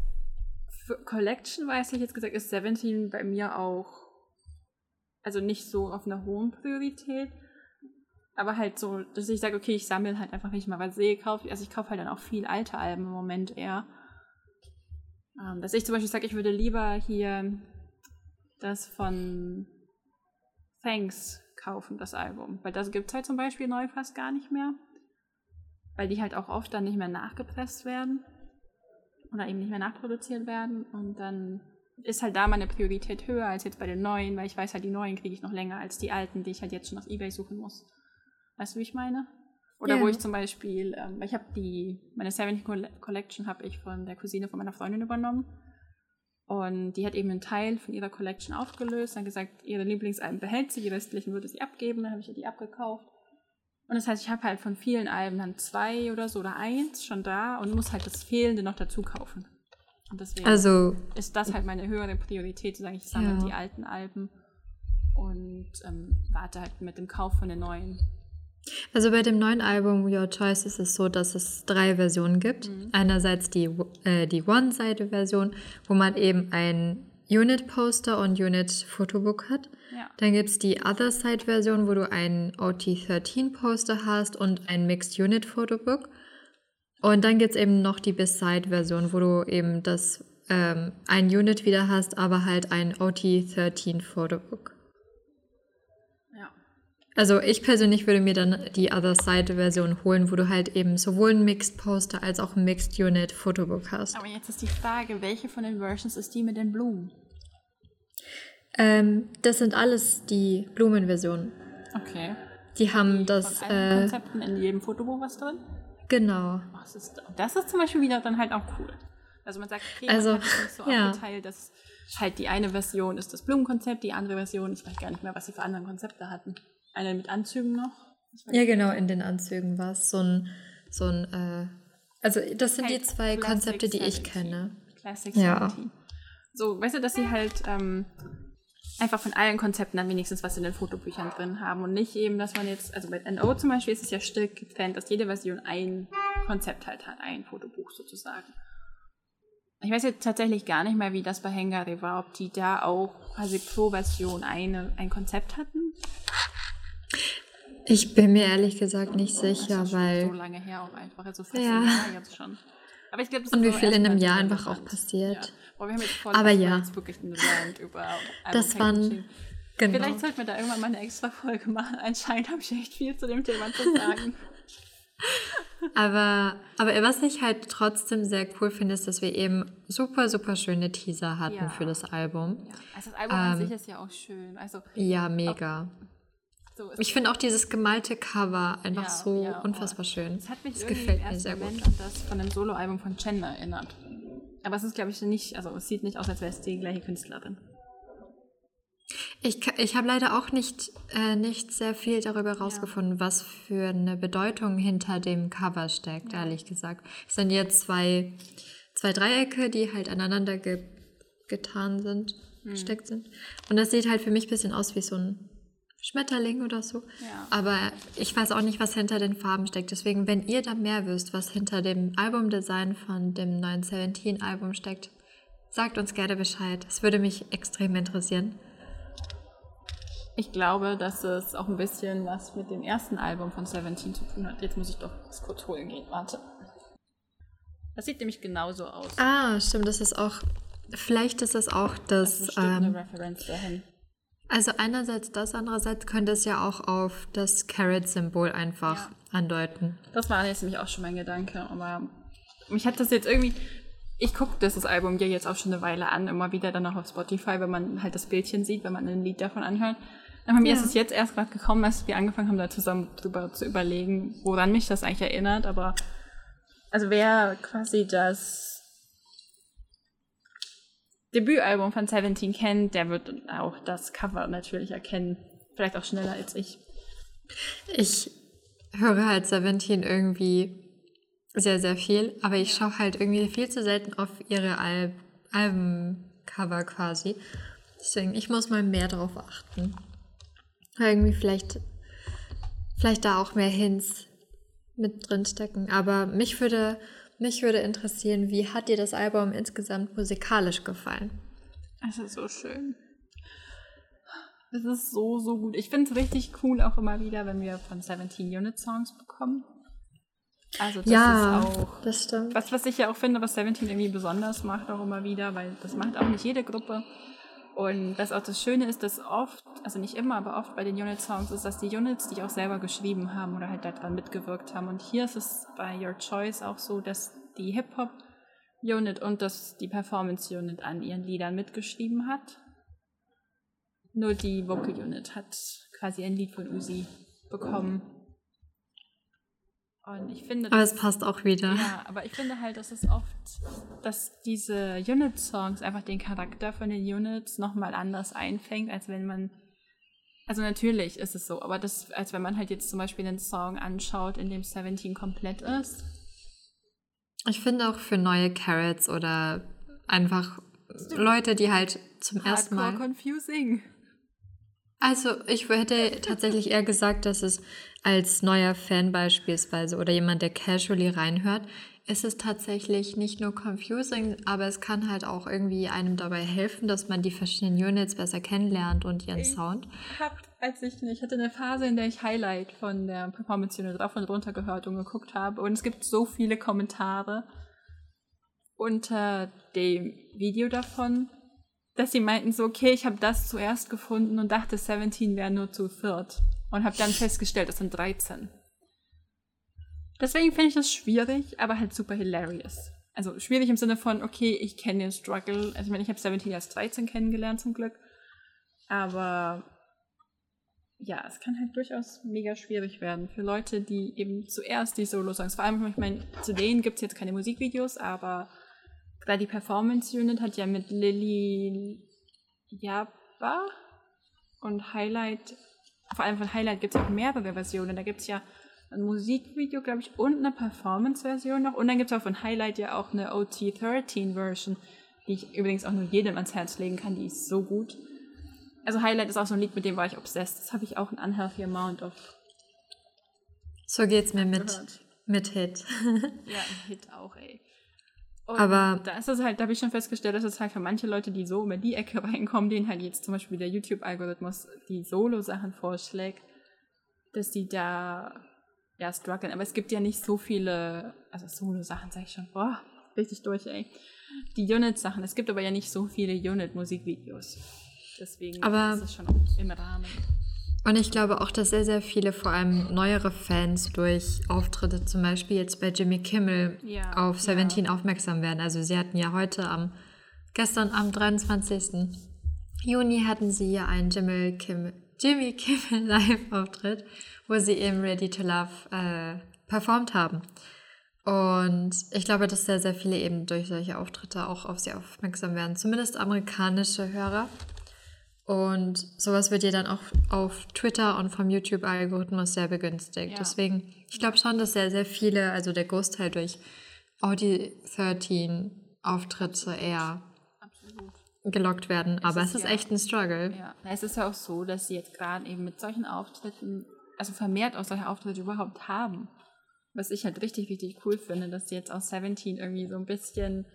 Collection weiß ich jetzt gesagt, ist 17 bei mir auch, also nicht so auf einer hohen Priorität aber halt so, dass ich sage, okay, ich sammle halt einfach, wenn ich mal was sehe, kaufe also ich kaufe halt dann auch viel alte Alben im Moment eher. Ähm, dass ich zum Beispiel sage, ich würde lieber hier das von Thanks kaufen, das Album. Weil das gibt es halt zum Beispiel neu fast gar nicht mehr. Weil die halt auch oft dann nicht mehr nachgepresst werden. Oder eben nicht mehr nachproduziert werden. Und dann ist halt da meine Priorität höher als jetzt bei den neuen, weil ich weiß halt, die neuen kriege ich noch länger als die alten, die ich halt jetzt schon auf Ebay suchen muss. Weißt du, wie ich meine? Oder yeah. wo ich zum Beispiel, ähm, ich habe die, meine 70 Collection habe ich von der Cousine von meiner Freundin übernommen. Und die hat eben einen Teil von ihrer Collection aufgelöst, dann gesagt, ihre Lieblingsalben behält sie, die restlichen würde sie abgeben, dann habe ich ihr die abgekauft. Und das heißt, ich habe halt von vielen Alben dann zwei oder so oder eins schon da und muss halt das Fehlende noch dazu kaufen. Und deswegen also, ist das halt meine höhere Priorität, zu sagen, ich sammle ja. die alten Alben und ähm, warte halt mit dem Kauf von den neuen also bei dem neuen Album Your Choice ist es so, dass es drei Versionen gibt. Mhm. Einerseits die, äh, die One-Seite-Version, wo man eben ein Unit-Poster und Unit-Fotobook hat. Ja. Dann gibt es die Other-Side-Version, wo du ein OT13-Poster hast und ein Mixed-Unit-Fotobook. Und dann gibt es eben noch die Beside-Version, wo du eben das ähm, ein Unit wieder hast, aber halt ein OT13-Fotobook. Also ich persönlich würde mir dann die Other Side-Version holen, wo du halt eben sowohl ein Mixed Poster als auch ein Mixed Unit Fotobook hast. Aber jetzt ist die Frage, welche von den Versions ist die mit den Blumen? Ähm, das sind alles die Blumenversionen. Okay. Die haben die das. Von allen äh, Konzepten in jedem Fotobuch was drin? Genau. Oh, das, ist, das ist zum Beispiel wieder dann halt auch cool. Also man sagt, okay, also, man hat es nicht so ja. aufgeteilt, dass halt die eine Version ist das Blumenkonzept, die andere Version, ich weiß gar nicht mehr, was sie für andere Konzepte hatten. Eine mit Anzügen noch? Ja, genau, in den Anzügen war es so ein, so ein äh, also das sind hey, die zwei Classic Konzepte, die 70. ich kenne. Classic ja. So, weißt du, dass sie halt ähm, einfach von allen Konzepten dann wenigstens was in den Fotobüchern drin haben und nicht eben, dass man jetzt, also bei NO zum Beispiel ist es ja strikt getrennt, dass jede Version ein Konzept halt hat, ein Fotobuch sozusagen. Ich weiß jetzt tatsächlich gar nicht mehr, wie das bei Hengari war, ob die da auch quasi pro Version eine, ein Konzept hatten ich bin mir ehrlich gesagt nicht sicher, das ist weil. So lange her auch einfach, also fast ja. ein jetzt schon. Aber ich glaube, das Und wie viel in einem Jahr einfach auch passiert. Ja. Aber ja. Das waren. Genau. Vielleicht sollten wir da irgendwann mal eine extra Folge machen. Anscheinend habe ich echt viel zu dem Thema zu sagen. aber, aber was ich halt trotzdem sehr cool finde, ist, dass wir eben super, super schöne Teaser hatten ja. für das Album. Ja. Also das Album ähm, an sich ist ja auch schön. Also, ja, mega. Auch, so ich finde auch dieses gemalte Cover einfach ja, so ja, unfassbar schön. Es hat mich das gefällt mir sehr Moment gut. an das von dem Soloalbum von Chen erinnert. Aber es ist, glaube ich, nicht, also es sieht nicht aus, als wäre es die gleiche Künstlerin. Ich, ich habe leider auch nicht, äh, nicht sehr viel darüber herausgefunden, ja. was für eine Bedeutung hinter dem Cover steckt, ja. ehrlich gesagt. Es sind jetzt zwei, zwei Dreiecke, die halt aneinander ge getan sind, hm. gesteckt sind. Und das sieht halt für mich ein bisschen aus wie so ein Schmetterling oder so. Ja. Aber ich weiß auch nicht, was hinter den Farben steckt. Deswegen, wenn ihr da mehr wisst, was hinter dem Albumdesign von dem neuen Seventeen Album steckt, sagt uns gerne Bescheid. Es würde mich extrem interessieren. Ich glaube, dass es auch ein bisschen was mit dem ersten Album von Seventeen zu tun hat. Jetzt muss ich doch das kurz holen gehen. Warte. Das sieht nämlich genauso aus. Ah, stimmt. Das ist auch. Vielleicht ist es auch das. das ähm, eine Referenz dahin. Also einerseits das, andererseits könnte es ja auch auf das Carrot-Symbol einfach ja. andeuten. Das war jetzt nämlich auch schon mein Gedanke, aber mich hat das jetzt irgendwie... Ich gucke das, Album ja jetzt auch schon eine Weile an, immer wieder dann auch auf Spotify, wenn man halt das Bildchen sieht, wenn man ein Lied davon anhört. Aber ja. mir ist es jetzt erst gerade gekommen, als wir angefangen haben, da zusammen drüber zu überlegen, woran mich das eigentlich erinnert. Aber also wer quasi das Debütalbum von Seventeen kennt, der wird auch das Cover natürlich erkennen. Vielleicht auch schneller als ich. Ich höre halt Seventeen irgendwie sehr, sehr viel, aber ich schaue halt irgendwie viel zu selten auf ihre Al Albencover quasi. Deswegen, ich muss mal mehr darauf achten. Irgendwie vielleicht, vielleicht da auch mehr Hints mit drin stecken. Aber mich würde mich würde interessieren, wie hat dir das Album insgesamt musikalisch gefallen? Es ist so schön. Es ist so, so gut. Ich finde es richtig cool auch immer wieder, wenn wir von 17 Unit Songs bekommen. Also das ja, ist auch das stimmt. Was, was ich ja auch finde, was 17 irgendwie besonders macht auch immer wieder, weil das macht auch nicht jede Gruppe. Und was auch das Schöne ist, dass oft, also nicht immer, aber oft bei den Unit-Songs ist, dass die Units die auch selber geschrieben haben oder halt daran mitgewirkt haben. Und hier ist es bei Your Choice auch so, dass die Hip-Hop-Unit und das, die Performance-Unit an ihren Liedern mitgeschrieben hat. Nur die Vocal-Unit hat quasi ein Lied von Uzi bekommen. Und ich finde, aber es passt auch wieder. Ja, aber ich finde halt, dass es oft, dass diese Unit-Songs einfach den Charakter von den Units nochmal anders einfängt, als wenn man. Also natürlich ist es so, aber das, als wenn man halt jetzt zum Beispiel einen Song anschaut, in dem 17 komplett ist. Ich finde auch für neue Carrots oder einfach Leute, die halt zum ersten Mal. confusing. Also ich hätte tatsächlich eher gesagt, dass es als neuer Fan beispielsweise oder jemand, der casually reinhört, ist es tatsächlich nicht nur confusing, aber es kann halt auch irgendwie einem dabei helfen, dass man die verschiedenen Units besser kennenlernt und ihren ich Sound. Hab, als ich, ich hatte eine Phase, in der ich Highlight von der Performance Unit drauf und runter gehört und geguckt habe und es gibt so viele Kommentare unter dem Video davon, dass sie meinten so, okay, ich habe das zuerst gefunden und dachte, 17 wäre nur zu viert. Und habe dann festgestellt, es sind 13. Deswegen finde ich das schwierig, aber halt super hilarious. Also schwierig im Sinne von, okay, ich kenne den Struggle. Also ich meine, ich habe 17 erst 13 kennengelernt zum Glück. Aber ja, es kann halt durchaus mega schwierig werden für Leute, die eben zuerst die Solo-Songs, vor allem, ich meine, zu denen gibt es jetzt keine Musikvideos, aber Gerade die Performance Unit hat ja mit Lilly Jabba und Highlight, vor allem von Highlight gibt es auch mehrere Versionen. Da gibt es ja ein Musikvideo, glaube ich, und eine Performance-Version noch. Und dann gibt es auch von Highlight ja auch eine OT13-Version, die ich übrigens auch nur jedem ans Herz legen kann. Die ist so gut. Also Highlight ist auch so ein Lied, mit dem war ich obsessed. Das habe ich auch ein unhealthy amount of. So geht's mir mit, mit Hit. ja, Hit auch, ey. Und aber da ist es halt, da habe ich schon festgestellt, dass es halt für manche Leute, die so über die Ecke reinkommen, denen halt jetzt zum Beispiel der YouTube-Algorithmus die Solo-Sachen vorschlägt, dass die da ja strugglen. Aber es gibt ja nicht so viele, also Solo-Sachen sage ich schon, boah, richtig durch, ey. Die Unit-Sachen, es gibt aber ja nicht so viele Unit-Musikvideos. Deswegen aber ist es schon im Rahmen. Und ich glaube auch, dass sehr, sehr viele, vor allem neuere Fans durch Auftritte, zum Beispiel jetzt bei Jimmy Kimmel, ja, auf Seventeen ja. aufmerksam werden. Also sie hatten ja heute am, gestern am 23. Juni hatten sie ja einen Jimmy Kimmel, Jimmy Kimmel Live-Auftritt, wo sie eben Ready to Love äh, performt haben. Und ich glaube, dass sehr, sehr viele eben durch solche Auftritte auch auf sie aufmerksam werden. Zumindest amerikanische Hörer. Und sowas wird dir dann auch auf Twitter und vom YouTube-Algorithmus sehr begünstigt. Ja. Deswegen, ich glaube schon, dass sehr, sehr viele, also der Großteil durch Audi 13 Auftritte eher Absolut. gelockt werden. Es Aber ist es ist ja, echt ein Struggle. Ja, es ist ja auch so, dass sie jetzt gerade eben mit solchen Auftritten, also vermehrt auch solche Auftritte überhaupt haben. Was ich halt richtig, richtig cool finde, dass sie jetzt aus 17 irgendwie so ein bisschen,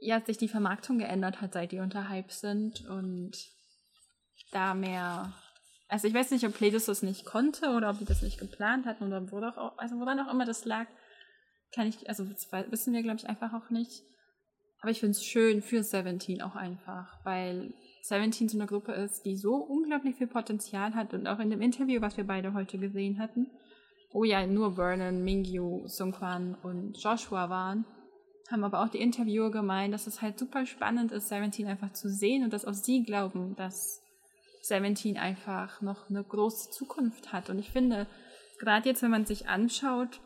ja, sich die Vermarktung geändert hat, seit die unter Hype sind und da mehr. Also ich weiß nicht, ob Pledis das nicht konnte oder ob die das nicht geplant hatten oder wo auch, also woran auch immer das lag, kann ich, also wissen wir, glaube ich, einfach auch nicht. Aber ich finde es schön für Seventeen auch einfach, weil Seventeen so eine Gruppe ist, die so unglaublich viel Potenzial hat und auch in dem Interview, was wir beide heute gesehen hatten, wo ja nur Vernon, Mingyu, Sungkwan und Joshua waren, haben aber auch die Interviewer gemeint, dass es halt super spannend ist, Seventeen einfach zu sehen und dass auch sie glauben, dass Seventeen einfach noch eine große Zukunft hat. Und ich finde, gerade jetzt, wenn man sich anschaut,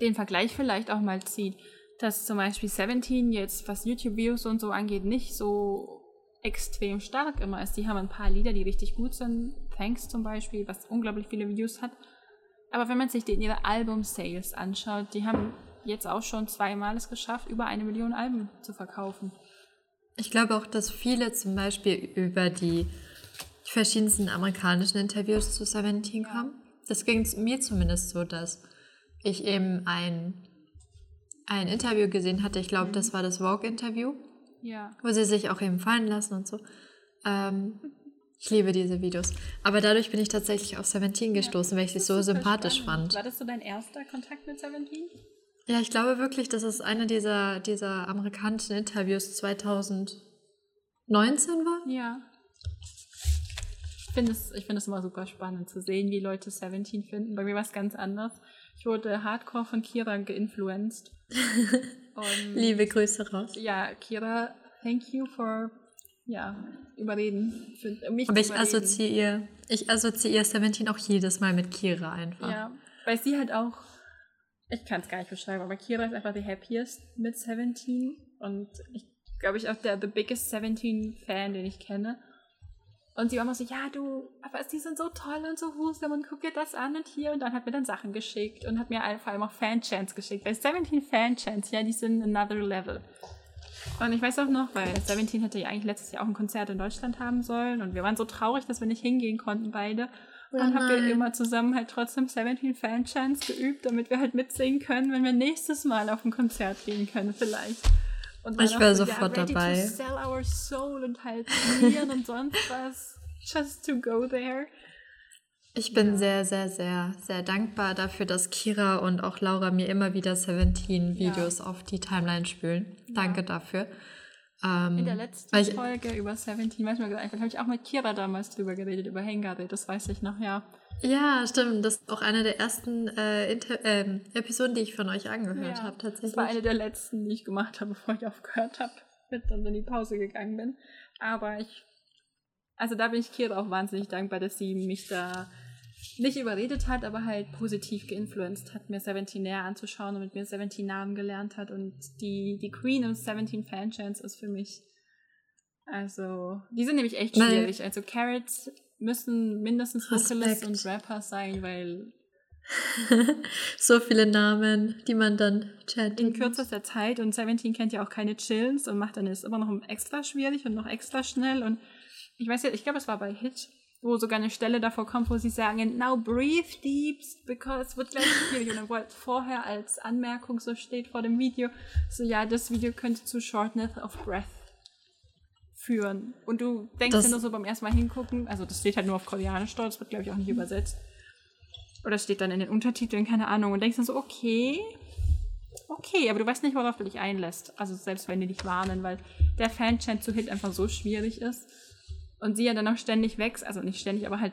den Vergleich vielleicht auch mal zieht, dass zum Beispiel Seventeen jetzt, was YouTube-Views und so angeht, nicht so extrem stark immer ist. Die haben ein paar Lieder, die richtig gut sind. Thanks zum Beispiel, was unglaublich viele Views hat. Aber wenn man sich den, ihre Album-Sales anschaut, die haben jetzt auch schon zweimal es geschafft, über eine Million Alben zu verkaufen. Ich glaube auch, dass viele zum Beispiel über die verschiedensten amerikanischen Interviews zu Seventeen kamen. Das ging mir zumindest so, dass ich eben ein, ein Interview gesehen hatte. Ich glaube, mhm. das war das Vogue-Interview. Ja. Wo sie sich auch eben fallen lassen und so. Ähm, ich liebe diese Videos. Aber dadurch bin ich tatsächlich auf Seventeen gestoßen, ja, weil ich sie so sympathisch spannend. fand. War das so dein erster Kontakt mit Seventeen? Ja, ich glaube wirklich, das ist eine dieser, dieser amerikanischen Interviews 2000. 19 war? Ja. Ich finde es find immer super spannend zu sehen, wie Leute 17 finden. Bei mir war es ganz anders. Ich wurde hardcore von Kira geinfluenced. Liebe Grüße raus. Ja, Kira, thank you for ja, überreden. Für mich Aber ich assoziiere, ich assoziiere 17 auch jedes Mal mit Kira einfach. Ja, weil sie halt auch, ich kann es gar nicht beschreiben, aber Kira ist einfach die happiest mit 17 und ich glaube ich auch der the biggest 17 Fan, den ich kenne. Und sie war immer so, ja, du, aber die sind so toll und so wusam und guck dir das an und hier. Und dann hat mir dann Sachen geschickt und hat mir vor allem auch Fanchants geschickt. Weil 17 Fanchants, ja, die sind another level. Und ich weiß auch noch, weil 17 hätte ja eigentlich letztes Jahr auch ein Konzert in Deutschland haben sollen und wir waren so traurig, dass wir nicht hingehen konnten beide. Und dann oh haben wir immer zusammen halt trotzdem 17 Fanchants geübt, damit wir halt mitsingen können, wenn wir nächstes Mal auf ein Konzert gehen können vielleicht. Und ich wäre sofort ja, dabei. To sell our soul und halt und sonst was. Just to go there. Ich bin ja. sehr, sehr, sehr, sehr dankbar dafür, dass Kira und auch Laura mir immer wieder 17 Videos ja. auf die Timeline spülen. Danke dafür. Ähm, In der letzten ich, Folge über 17, weiß mal habe ich auch mit Kira damals drüber geredet, über Hangare, das weiß ich noch, ja. Ja, stimmt. Das ist auch eine der ersten äh, äh, Episoden, die ich von euch angehört ja, habe, tatsächlich. Das war eine der letzten, die ich gemacht habe, bevor ich aufgehört habe, mit dann in die Pause gegangen bin. Aber ich, also da bin ich Kira auch wahnsinnig dankbar, dass sie mich da nicht überredet hat, aber halt positiv geinfluenced hat, mir 17 näher anzuschauen und mit mir 17 Namen gelernt hat. Und die, die Queen of 17 Fanchants ist für mich, also, die sind nämlich echt schwierig. Nein. Also Carrots müssen mindestens Vocalists und Rapper sein, weil so viele Namen, die man dann chattet. In kürzester Zeit und 17 kennt ja auch keine Chills und macht dann es immer noch extra schwierig und noch extra schnell und ich weiß ja, ich glaube, es war bei Hit, wo sogar eine Stelle davor kommt, wo sie sagen, now breathe deep, because wird gleich schwierig. Und dann wollte vorher als Anmerkung so steht vor dem Video, so ja, das Video könnte zu Shortness of Breath führen. Und du denkst das, dir nur so beim ersten Mal hingucken, also das steht halt nur auf Koreanisch dort, das wird glaube ich auch nicht übersetzt. Oder steht dann in den Untertiteln, keine Ahnung, und denkst dann so, okay, okay, aber du weißt nicht, worauf du dich einlässt. Also selbst wenn die dich warnen, weil der Fanchant zu Hit einfach so schwierig ist. Und sie ja dann auch ständig wächst, also nicht ständig, aber halt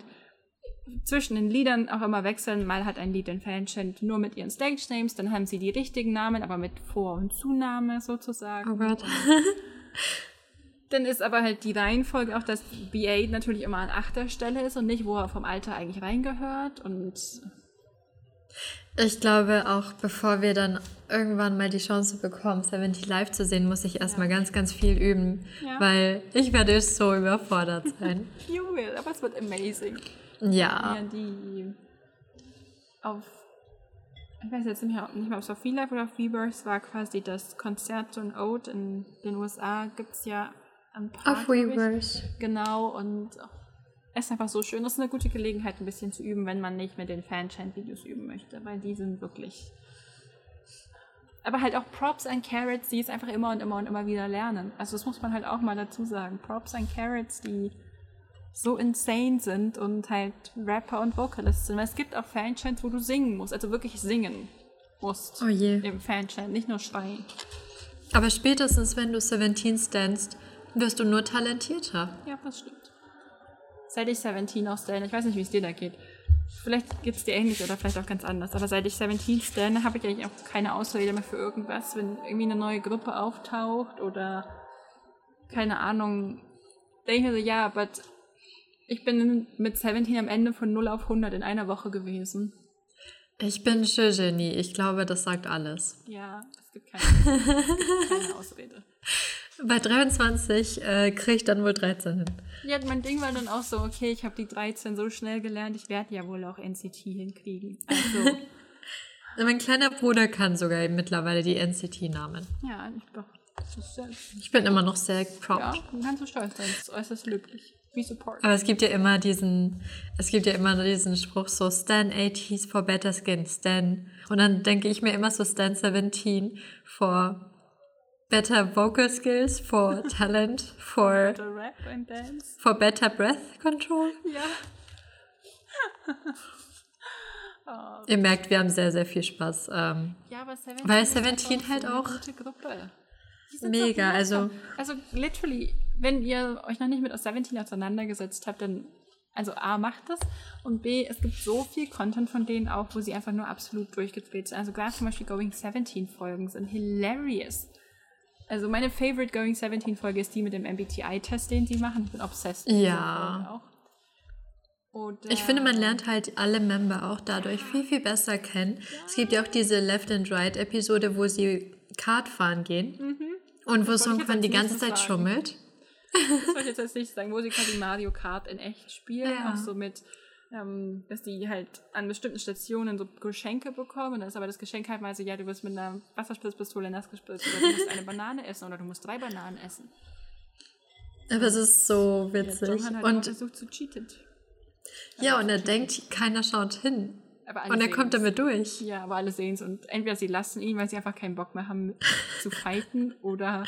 zwischen den Liedern auch immer wechseln. Mal hat ein Lied den Fanchant nur mit ihren Stage Names, dann haben sie die richtigen Namen, aber mit Vor- und Zunahme sozusagen. Oh Gott. Dann ist aber halt die Reihenfolge auch, dass B8 natürlich immer an achter Stelle ist und nicht, wo er vom Alter eigentlich reingehört. Und ich glaube, auch bevor wir dann irgendwann mal die Chance bekommen, 70 live zu sehen, muss ich erstmal ja. ganz, ganz viel üben, ja. weil ich werde so überfordert sein. you will, aber es wird amazing. Ja. ja die auf, ich weiß jetzt nicht mehr, nicht mehr ob es auf V-Live oder auf Rebirth war quasi das Konzert und Ode in den USA gibt es ja ein paar. Auf Weavers. Genau, und es ist einfach so schön. Das ist eine gute Gelegenheit, ein bisschen zu üben, wenn man nicht mit den Fanchant-Videos üben möchte, weil die sind wirklich. Aber halt auch Props and Carrots, die es einfach immer und immer und immer wieder lernen. Also, das muss man halt auch mal dazu sagen. Props and Carrots, die so insane sind und halt Rapper und Vocalists sind. Weil es gibt auch Fanchants, wo du singen musst, also wirklich singen musst. Oh je. Im Fanchant, nicht nur schreien. Aber spätestens, wenn du 17 standst, wirst du nur talentierter. Ja, das stimmt. Seit ich 17 auch stellen, ich weiß nicht, wie es dir da geht. Vielleicht geht es dir ähnlich oder vielleicht auch ganz anders. Aber seit ich 17 stelle, habe ich eigentlich auch keine Ausrede mehr für irgendwas. Wenn irgendwie eine neue Gruppe auftaucht oder keine Ahnung, denke ich mir so, ja, aber ich bin mit 17 am Ende von 0 auf 100 in einer Woche gewesen. Ich bin Genie. Ich glaube, das sagt alles. Ja, es gibt keine, es gibt keine Ausrede. Bei 23 äh, kriege ich dann wohl 13 hin. Ja, mein Ding war dann auch so, okay, ich habe die 13 so schnell gelernt, ich werde ja wohl auch NCT hinkriegen. Also. mein kleiner Bruder kann sogar mittlerweile die NCT-Namen. Ja, ich, doch, ich bin immer noch sehr proud. Ja, kannst du stolz sein, das ist äußerst löblich. We support. Aber es gibt ja immer diesen, es gibt ja immer diesen Spruch so, Stan 80s for better skin, Stan. Und dann denke ich mir immer so, Stan 17 for better vocal skills, for talent, for better rap and dance, for better breath control. Ja. oh. Ihr merkt, wir haben sehr, sehr viel Spaß. Ähm, ja, aber 17 weil 17 halt auch. Mega, also. Also literally, wenn ihr euch noch nicht mit Seventeen auseinandergesetzt habt, dann also A, macht das und B, es gibt so viel Content von denen auch, wo sie einfach nur absolut durchgedreht sind. Also gerade zum Beispiel Going 17 Folgen sind hilarious. Also meine favorite Going 17 Folge ist die mit dem MBTI-Test, den sie machen. Ich bin obsessed. Ja. Oder ich finde, man lernt halt alle Member auch dadurch viel, viel besser kennen. Ja. Es gibt ja auch diese Left and Right Episode, wo sie Kart fahren gehen. Mhm. Und wo Song von die ganze Zeit sagen. schummelt. Das wollte ich jetzt als nicht sagen, wo sie quasi Mario Kart in echt spielen. Ja. Auch so mit, ähm, dass die halt an bestimmten Stationen so Geschenke bekommen. Und dann ist aber das Geschenk halt mal so, ja, du wirst mit einer Wasserspritzpistole nass gespritzt oder du musst eine Banane essen oder du musst drei Bananen essen. Aber es ist so witzig. Ja, hat und versucht zu cheaten. Ja, und er denkt, keiner schaut hin. und er kommt damit durch. Ja, aber alle sehen es. Und entweder sie lassen ihn, weil sie einfach keinen Bock mehr haben zu fighten, oder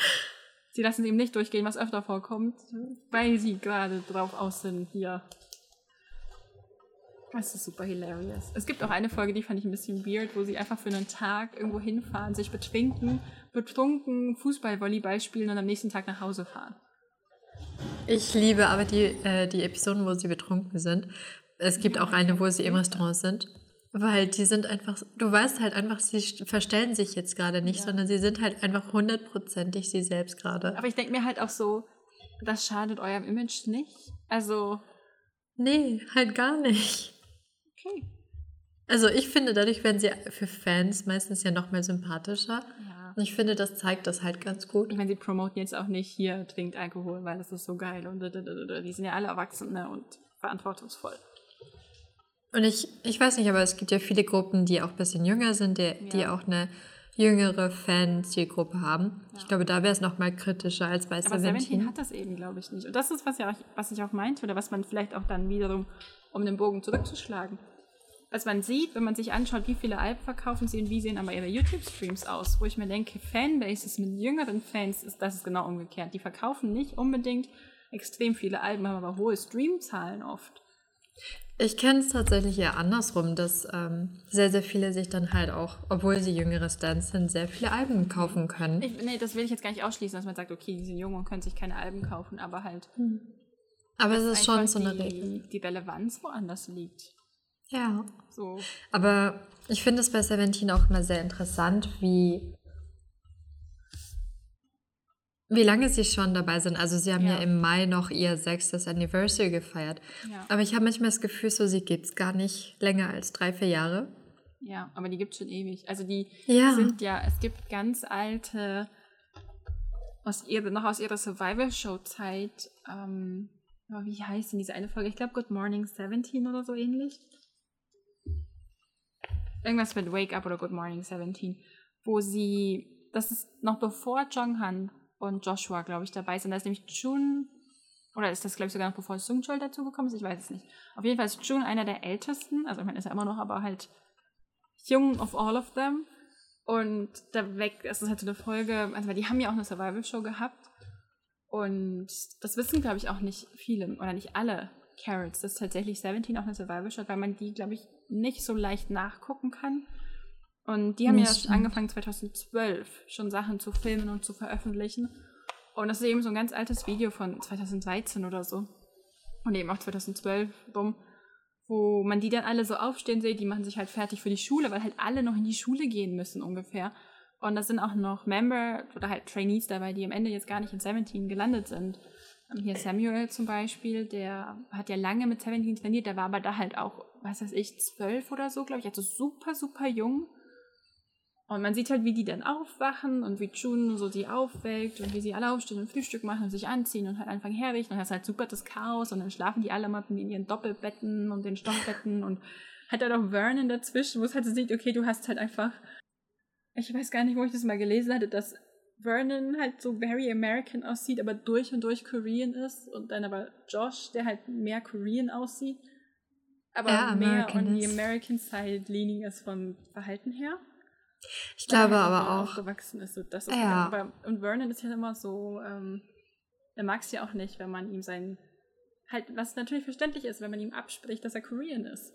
sie lassen es ihm nicht durchgehen, was öfter vorkommt, weil sie gerade drauf aus sind, hier. Das ist super hilarious. Es gibt auch eine Folge, die fand ich ein bisschen weird, wo sie einfach für einen Tag irgendwo hinfahren, sich betrinken, betrunken Fußball, Volleyball spielen und am nächsten Tag nach Hause fahren. Ich liebe aber die, äh, die Episoden, wo sie betrunken sind. Es gibt auch eine, wo sie im Restaurant sind. Weil die sind einfach, du weißt halt einfach, sie verstellen sich jetzt gerade nicht, ja. sondern sie sind halt einfach hundertprozentig sie selbst gerade. Aber ich denke mir halt auch so, das schadet eurem Image nicht. Also. Nee, halt gar nicht. Also ich finde, dadurch werden sie für Fans meistens ja noch mehr sympathischer. Ja. Und ich finde, das zeigt das halt ganz gut. Ich meine, sie promoten jetzt auch nicht hier, trinkt Alkohol, weil das ist so geil und die sind ja alle Erwachsene und verantwortungsvoll. Und ich, ich weiß nicht, aber es gibt ja viele Gruppen, die auch ein bisschen jünger sind, die, ja. die auch eine jüngere Fan-Zielgruppe haben. Ja. Ich glaube, da wäre es noch mal kritischer als bei aber Seventeen. Seventeen hat das eben, glaube ich, nicht. Und das ist, was, ja, was ich auch meinte, oder was man vielleicht auch dann wiederum, um den Bogen zurückzuschlagen. Was man sieht, wenn man sich anschaut, wie viele Alben verkaufen sie und wie sehen aber ihre YouTube-Streams aus, wo ich mir denke, Fanbases mit jüngeren Fans, ist das ist genau umgekehrt. Die verkaufen nicht unbedingt extrem viele Alben, haben aber hohe Streamzahlen oft. Ich kenne es tatsächlich eher andersrum, dass ähm, sehr, sehr viele sich dann halt auch, obwohl sie jüngere Stans sind, sehr viele Alben kaufen können. Ich, nee, das will ich jetzt gar nicht ausschließen, dass man sagt, okay, die sind jung und können sich keine Alben kaufen, aber halt. Hm. Aber es ist schon so eine Regel. Die Relevanz woanders liegt. Ja. So. Aber ich finde es bei Seventeen auch immer sehr interessant, wie wie lange Sie schon dabei sind. Also Sie haben ja, ja im Mai noch Ihr sechstes Anniversary gefeiert. Ja. Aber ich habe manchmal das Gefühl, so sie gibt es gar nicht länger als drei, vier Jahre. Ja, aber die gibt es schon ewig. Also die ja. sind ja, es gibt ganz alte, aus ihrer, noch aus ihrer Survival-Show-Zeit, ähm, wie heißt denn diese eine Folge? Ich glaube Good Morning 17 oder so ähnlich. Irgendwas mit Wake Up oder Good Morning 17, wo sie, das ist noch bevor Jong Han und Joshua, glaube ich, dabei sind. Da ist nämlich June, oder ist das, glaube ich, sogar noch bevor Sung Chul dazugekommen ist? Ich weiß es nicht. Auf jeden Fall ist June einer der ältesten, also ich meine, ist er immer noch, aber halt young of all of them. Und da weg, das ist halt so eine Folge, also weil die haben ja auch eine Survival-Show gehabt. Und das wissen, glaube ich, auch nicht viele oder nicht alle Carrots, dass tatsächlich 17 auch eine Survival-Show weil man die, glaube ich, nicht so leicht nachgucken kann. Und die haben ja angefangen 2012 schon Sachen zu filmen und zu veröffentlichen. Und das ist eben so ein ganz altes Video von 2013 oder so. Und eben auch 2012 rum, wo man die dann alle so aufstehen sieht, die machen sich halt fertig für die Schule, weil halt alle noch in die Schule gehen müssen ungefähr. Und da sind auch noch Member oder halt Trainees dabei, die am Ende jetzt gar nicht in 17 gelandet sind. Hier Samuel zum Beispiel, der hat ja lange mit 17 trainiert, der war aber da halt auch, was weiß ich, zwölf oder so, glaube ich, also super, super jung. Und man sieht halt, wie die dann aufwachen und wie June so die aufweckt und wie sie alle aufstehen und Frühstück machen und sich anziehen und halt anfangen herrichten. Und das ist halt super das Chaos und dann schlafen die alle mal in ihren Doppelbetten und den Stockbetten und hat dann auch Vernon dazwischen, wo es halt so sieht, okay, du hast halt einfach, ich weiß gar nicht, wo ich das mal gelesen hatte, dass Vernon halt so very American aussieht, aber durch und durch Korean ist und dann aber Josh, der halt mehr Korean aussieht, aber ja, mehr on the American side leaning ist vom Verhalten her. Ich glaube aber auch. Aufgewachsen ist. Das ist ja. aber, und Vernon ist ja immer so, ähm, er mag es ja auch nicht, wenn man ihm sein, halt, was natürlich verständlich ist, wenn man ihm abspricht, dass er Korean ist.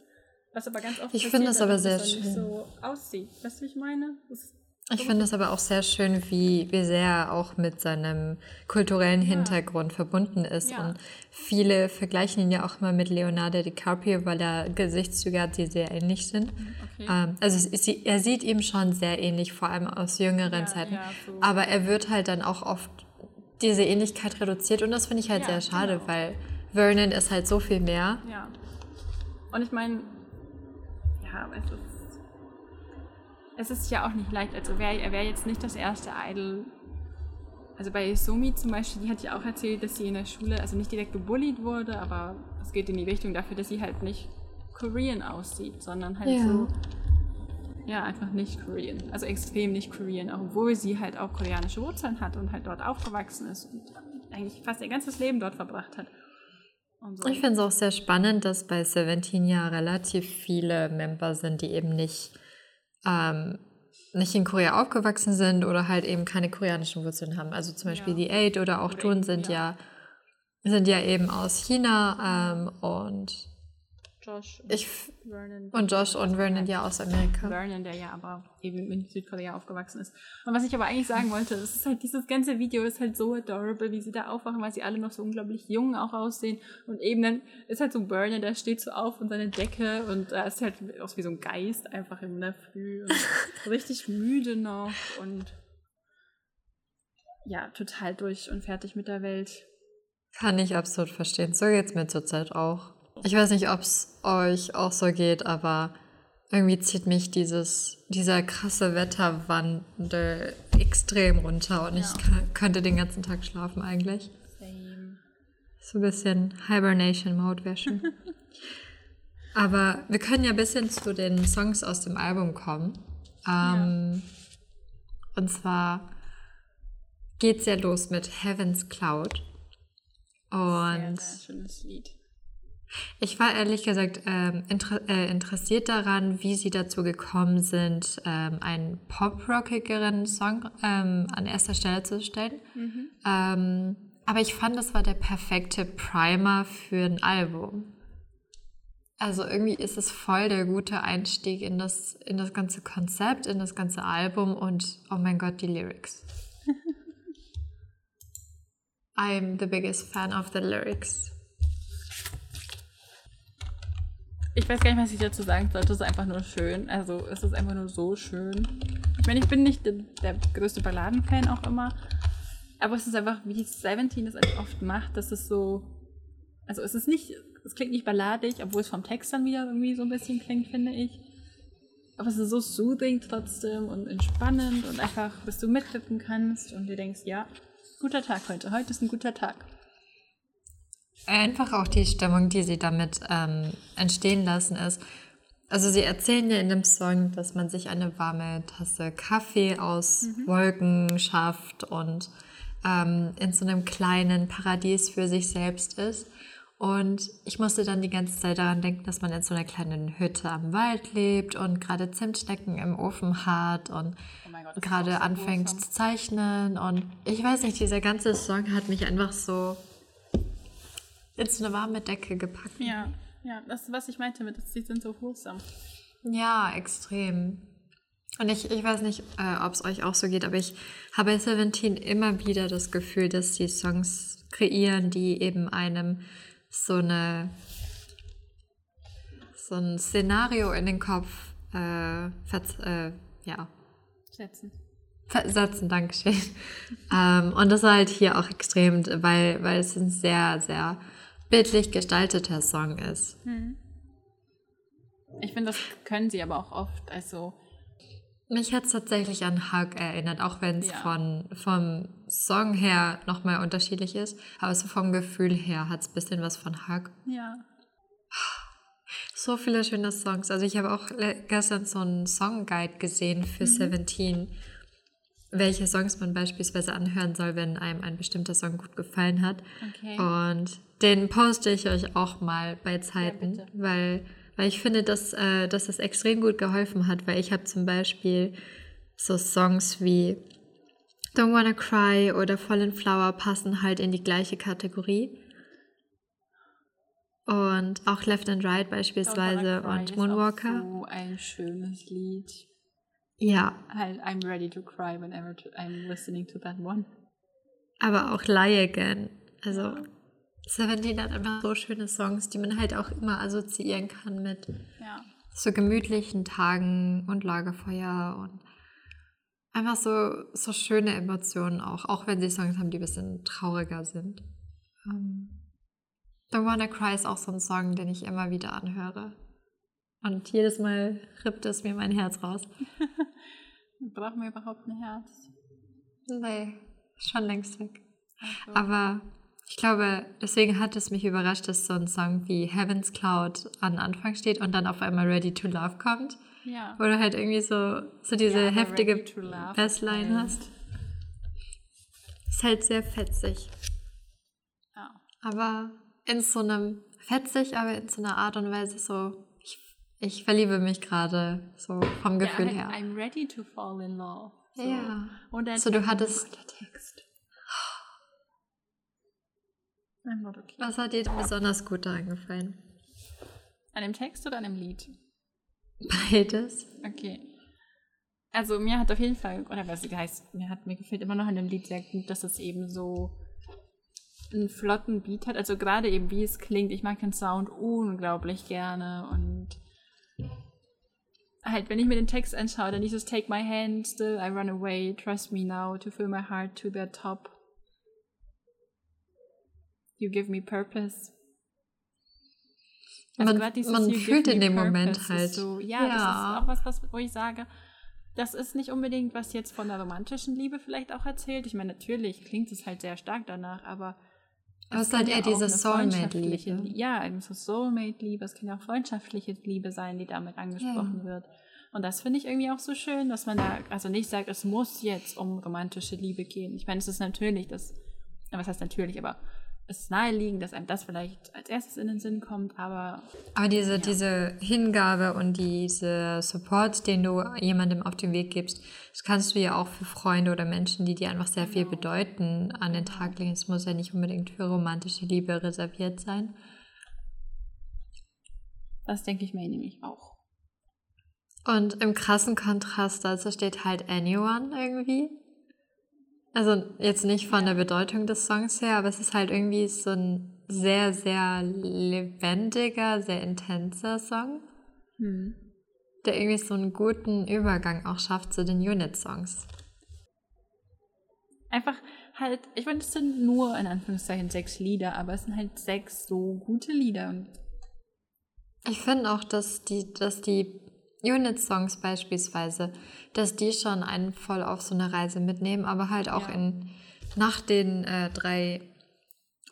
Was aber ganz oft ich finde das aber sehr schön. so aussieht. Weißt du, wie ich meine? Das Ich finde es aber auch sehr schön, wie, wie sehr er auch mit seinem kulturellen Hintergrund verbunden ist. Ja. Und viele vergleichen ihn ja auch immer mit Leonardo DiCaprio, weil er Gesichtszüge hat, die sehr ähnlich sind. Okay. Ähm, also sie- er sieht ihm schon sehr ähnlich, vor allem aus jüngeren Ja, Zeiten. ja, so. Aber er wird halt dann auch oft diese Ähnlichkeit reduziert und das finde ich halt Ja, sehr schade, genau. weil Vernon ist halt so viel mehr. Ja. Und ich meine, ja, es ist, es ist ja auch nicht leicht. Also wär, er wäre jetzt nicht das erste Idol. Also bei Sumi zum Beispiel, die hat ja auch erzählt, dass sie in der Schule, also nicht direkt gebullied wurde, aber es geht in die Richtung dafür, dass sie halt nicht Korean aussieht, sondern halt Ja. so, ja, einfach nicht Korean. Also extrem nicht Korean, obwohl sie halt auch koreanische Wurzeln hat und halt dort aufgewachsen ist und eigentlich fast ihr ganzes Leben dort verbracht hat. So. Ich finde es auch sehr spannend, dass bei Seventeen ja relativ viele Member sind, die eben nicht, ähm, nicht in Korea aufgewachsen sind oder halt eben keine koreanischen Wurzeln haben. Also zum Beispiel Ja. die Eight oder auch eben, sind ja. ja. sind ja eben aus China ähm, und Josh ich f- Vernon. und Josh und Vernon ja aus Amerika. Vernon, der ja aber eben in Südkorea aufgewachsen ist. Und was ich aber eigentlich sagen wollte, es ist halt dieses ganze Video ist halt so adorable, wie sie da aufwachen, weil sie alle noch so unglaublich jung auch aussehen. Und eben dann ist halt so Vernon, der steht so auf und seine Decke und er ist halt aus wie so ein Geist einfach in der Früh und richtig müde noch und ja, total durch und fertig mit der Welt. Kann ich absolut verstehen. So geht's mir zurzeit auch. Ich weiß nicht, ob es euch auch so geht, aber irgendwie zieht mich dieses, dieser krasse Wetterwandel extrem runter und ich Ja. ka- könnte den ganzen Tag schlafen eigentlich. Same. So ein bisschen Hibernation-Mode wäre schön. aber wir können ja ein bisschen zu den Songs aus dem Album kommen. Ähm, Und zwar geht's ja los mit Heaven's Cloud. Sehr, Und sehr schönes Lied. Ich war ehrlich gesagt ähm, inter äh, interessiert daran, wie sie dazu gekommen sind, ähm, einen pop-rockigeren Song ähm, an erster Stelle zu stellen. Ähm, aber ich fand, das war der perfekte Primer für ein Album. Also irgendwie ist es voll der gute Einstieg in das, in das ganze Konzept, in das ganze Album und oh mein Gott, die Lyrics. I'm the biggest fan of the lyrics. Ich weiß gar nicht, was ich dazu sagen sollte. Es ist einfach nur schön. Also es ist einfach nur so schön. Ich meine, ich bin nicht der, der größte Balladenfan auch immer. Aber es ist einfach, wie Seventeen das oft macht, dass es so. Also es ist nicht, es klingt nicht balladig, obwohl es vom Text dann wieder irgendwie so ein bisschen klingt, finde ich. Aber es ist so soothing trotzdem und entspannend und einfach, dass du mitwippen kannst und dir denkst, ja, guter Tag heute. Heute ist ein guter Tag. Einfach auch die Stimmung, die sie damit ähm, entstehen lassen, ist. Also sie erzählen ja in dem Song, dass man sich eine warme Tasse Kaffee aus Wolken schafft und ähm, in so einem kleinen Paradies für sich selbst ist. Und ich musste dann die ganze Zeit daran denken, dass man in so einer kleinen Hütte am Wald lebt und gerade Zimtschnecken im Ofen hat und Oh gerade so anfängt zu zeichnen. Und ich weiß nicht, dieser ganze Song hat mich einfach so in so eine warme Decke gepackt. Ja, ja, das was ich meinte mit, sie sind so wholesome. Ja, extrem. Und ich, ich weiß nicht, äh, ob es euch auch so geht, aber ich habe bei Seventeen immer wieder das Gefühl, dass sie Songs kreieren, die eben einem so eine so ein Szenario in den Kopf äh, äh, ja, Setzen. versetzen, Dankeschön. ähm, und das war halt hier auch extrem, weil, weil es ein sehr, sehr bildlich gestalteter Song ist. Ich finde, das können sie aber auch oft. Also, Mich hat es tatsächlich an Hug erinnert, auch wenn es Ja. von vom Song her nochmal unterschiedlich ist. Aber so vom Gefühl her hat es ein bisschen was von Hug. ja. So viele schöne Songs. Also ich habe auch gestern so einen Songguide gesehen für Seventeen, welche Songs man beispielsweise anhören soll, wenn einem ein bestimmter Song gut gefallen hat. Okay. Und den poste ich euch auch mal bei Zeiten, bitte. weil, weil ich finde, dass, äh, dass das extrem gut geholfen hat, weil ich habe zum Beispiel so Songs wie Don't Wanna Cry oder Fallen Flower passen halt in die gleiche Kategorie. Und auch Left and Right beispielsweise und ist Moonwalker. So ein schönes Lied. Ja. Halt, I'm ready to cry whenever I'm listening to that one. Aber auch Lie Again. Also, Seventeen hat einfach so schöne Songs, die man halt auch immer assoziieren kann mit ja. so gemütlichen Tagen und Lagerfeuer und einfach so, so schöne Emotionen auch, auch wenn sie Songs haben, die ein bisschen trauriger sind. Um, ähm, Don't Wanna Cry ist auch so ein Song, den ich immer wieder anhöre. Und jedes Mal rippt es mir mein Herz raus. Brauchen wir überhaupt ein Herz? Nee, schon längst weg. Also. Aber ich glaube, deswegen hat es mich überrascht, dass so ein Song wie Heaven's Cloud an Anfang steht und dann auf einmal Ready to Love kommt. Ja. Wo du halt irgendwie so, so diese ja, heftige Bassline hast. Ist halt sehr fetzig. Ja. Aber in so einem, fetzig, aber in so einer Art und Weise so, ich, verliebe mich gerade so vom Gefühl ja, her. I'm ready to fall in love. So. Ja. Und dann so, du hattest. Der Text. Okay. Was hat dir besonders gut daran gefallen? An dem Text oder an dem Lied? Beides. Okay. Also mir hat auf jeden Fall, oder was heißt, mir hat mir gefällt immer noch an dem Lied sehr gut, dass es eben so einen flotten Beat hat. Also gerade eben wie es klingt. Ich mag den Sound unglaublich gerne und halt, wenn ich mir den Text anschaue, dann dieses Take my hand, still I run away, trust me now, to fill my heart to the top. You give me purpose. Also man, dieses, man fühlt in dem Moment halt. So, ja, ja, das ist auch was, was, wo ich sage, das ist nicht unbedingt, was jetzt von der romantischen Liebe vielleicht auch erzählt. Ich meine, natürlich klingt es halt sehr stark danach, aber aber es ist halt eher diese Soulmate-Liebe. Ja, eben so Soulmate-Liebe. Es kann ja auch freundschaftliche Liebe sein, die damit angesprochen ja. wird. Und das finde ich irgendwie auch so schön, dass man da also nicht sagt, es muss jetzt um romantische Liebe gehen. Ich meine, es ist natürlich das, was heißt natürlich, aber es ist naheliegend, dass einem das vielleicht als erstes in den Sinn kommt, aber. Aber diese, ja. diese Hingabe und diese Support, den du jemandem auf den Weg gibst, das kannst du ja auch für Freunde oder Menschen, die dir einfach sehr genau. viel bedeuten, an den Tag legen. Es muss ja nicht unbedingt für romantische Liebe reserviert sein. Das denke ich mir nämlich auch. Und im krassen Kontrast dazu steht halt Anyone irgendwie. Also jetzt nicht von der Bedeutung des Songs her, aber es ist halt irgendwie so ein sehr, sehr lebendiger, sehr intenser Song, hm. der irgendwie so einen guten Übergang auch schafft zu den Unit-Songs. Einfach halt, ich meine, es sind nur in Anführungszeichen sechs Lieder, aber es sind halt sechs so gute Lieder. Ich finde auch, dass die, dass die Unit-Songs beispielsweise, dass die schon einen voll auf so eine Reise mitnehmen, aber halt auch ja. in nach den äh, drei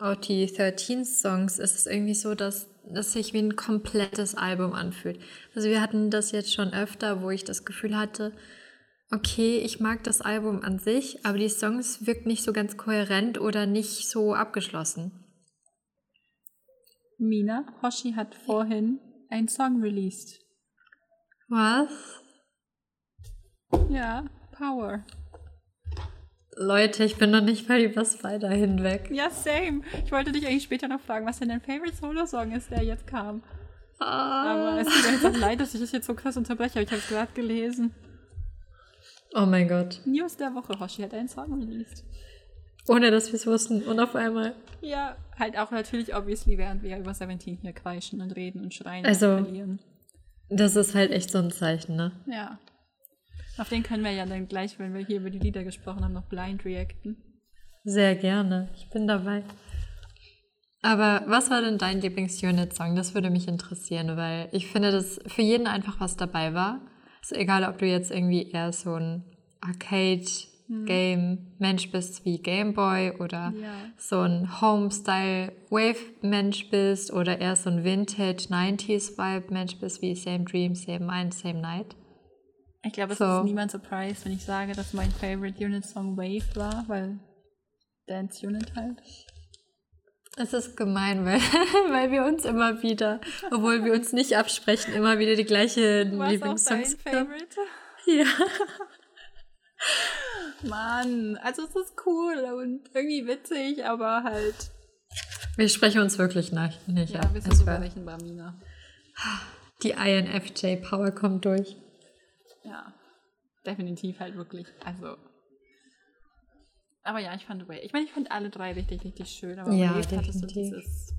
OT13-Songs ist es irgendwie so, dass das sich wie ein komplettes Album anfühlt. Also wir hatten das jetzt schon öfter, wo ich das Gefühl hatte, okay, ich mag das Album an sich, aber die Songs wirken nicht so ganz kohärent oder nicht so abgeschlossen. Mina, Hoshi hat vorhin einen Song released. Was? Ja, Power. Leute, ich bin noch nicht mal über Spider hinweg. Ja, same. Ich wollte dich eigentlich später noch fragen, was denn dein Favorite Solo-Song ist, der jetzt kam. Ah. Aber es tut mir jetzt leid, dass ich das jetzt so krass unterbreche, aber ich habe es gerade gelesen. Oh mein Gott. News der Woche, Hoshi hat einen Song released. Ohne dass wir es wussten. Und auf einmal. Ja, halt auch natürlich, obviously, während wir über Seventeen hier kreischen und reden und schreien also, und verlieren. Das ist halt echt so ein Zeichen, ne? Ja. Auf den können wir ja dann gleich, wenn wir hier über die Lieder gesprochen haben, noch blind reacten. Sehr gerne. Ich bin dabei. Aber was war denn dein Lieblings-Unit-Song? Das würde mich interessieren, weil ich finde, dass für jeden einfach was dabei war. Ist egal, ob du jetzt irgendwie eher so ein Arcade hm. Game-Mensch bist wie Game Boy oder ja. so ein Home-Style-Wave-Mensch bist oder eher so ein Vintage-90s-Vibe-Mensch bist wie Same Dream, Same Mind, Same Night. Ich glaube, es so. ist niemand surprised, wenn ich sage, dass mein Favorite Unit-Song Wave war, weil Dance Unit halt. Es ist gemein, weil, weil wir uns immer wieder, obwohl wir uns nicht absprechen, immer wieder die gleiche Lieblingssongs haben. Ja. Mann, also es ist cool und irgendwie witzig, aber halt. Wir sprechen uns wirklich nicht. nicht ja, wir sind sogar nicht in Barmina. Die INFJ Power kommt durch. Ja. definitiv halt wirklich, also. Aber ja, ich fand Wave. Ich meine, ich fand alle drei richtig, richtig schön. Aber Ja, Wave hattest du dieses.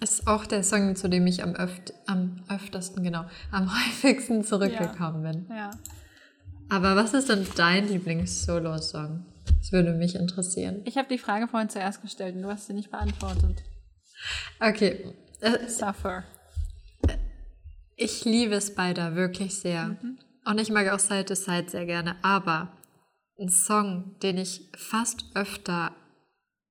Ist auch der Song, zu dem ich am, öft, am öftersten, genau, am häufigsten zurückgekommen bin. Ja. Aber was ist denn dein Lieblings-Solo-Song? Das würde mich interessieren. Ich habe die Frage vorhin zuerst gestellt und du hast sie nicht beantwortet. Okay, äh, Suffer. ich liebe Spider wirklich sehr. Und ich mag auch Side to Side sehr gerne. Aber ein Song, den ich fast öfter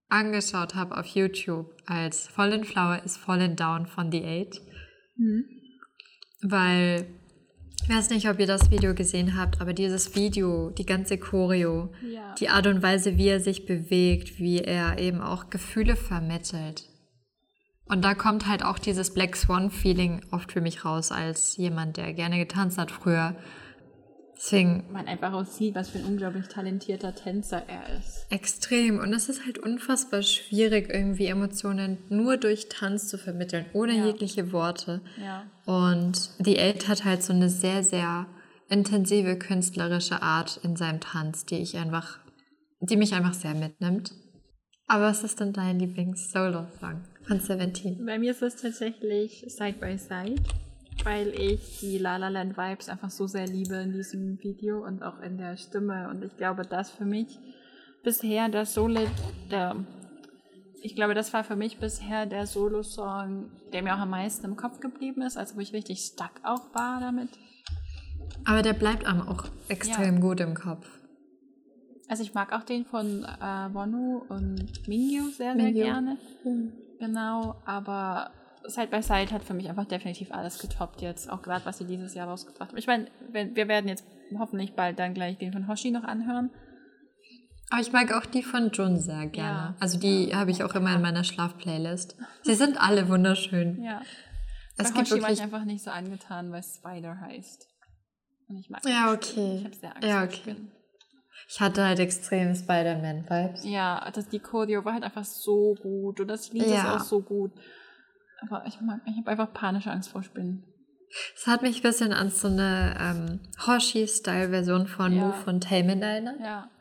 angeschaut habe auf YouTube als Fallen Flower ist Fallen Down von The Eight. Weil, ich weiß nicht, ob ihr das Video gesehen habt, aber dieses Video, die ganze Choreo, Ja. die Art und Weise, wie er sich bewegt, wie er eben auch Gefühle vermittelt. Und da kommt halt auch dieses Black Swan-Feeling oft für mich raus, als jemand, der gerne getanzt hat früher. Deswegen Man einfach auch sieht, was für ein unglaublich talentierter Tänzer er ist. extrem. Und es ist halt unfassbar schwierig, irgendwie Emotionen nur durch Tanz zu vermitteln, ohne Ja. jegliche Worte. Ja. Und The Eight hat halt so eine sehr, sehr intensive künstlerische Art in seinem Tanz, die ich einfach, die mich einfach sehr mitnimmt. Aber was ist denn dein Lieblings-Solo-Song von Seventeen? Bei mir ist es tatsächlich Side by Side, weil ich die La La Land Vibes einfach so sehr liebe in diesem Video und auch in der Stimme. Und ich glaube, das für mich bisher der Solo, der, ich glaube, das war für mich bisher der Solo-Song, der mir auch am meisten im Kopf geblieben ist, also wo ich richtig stuck auch war damit. Aber der bleibt einem auch extrem gut im Kopf. Also ich mag auch den von äh, Wonu und Mingyu sehr, sehr Mingyu. gerne. Genau, aber Side by Side hat für mich einfach definitiv alles getoppt jetzt, auch gerade was sie dieses Jahr rausgebracht haben. Ich meine, wir werden jetzt hoffentlich bald dann gleich den von Hoshi noch anhören. Aber ich mag auch die von Jun sehr gerne. Ja. Also die habe ich auch immer in meiner Schlafplaylist. Sie sind alle wunderschön. Ja. Es Bei gibt Hoshi war ich einfach nicht so angetan, weil Spider heißt. Und ich mag Ja, das okay. Ich habe sehr Angst Ja, okay. Ich hatte halt extrem Spider-Man-Vibes. Ja, das, die Choreo war halt einfach so gut und das Lied Ja. ist auch so gut. Aber ich mag, ich habe einfach panische Angst vor Spinnen. Es hat mich ein bisschen an so eine ähm, Hoshi-Style-Version von Ja. Move von Tamen erinnert. Ja.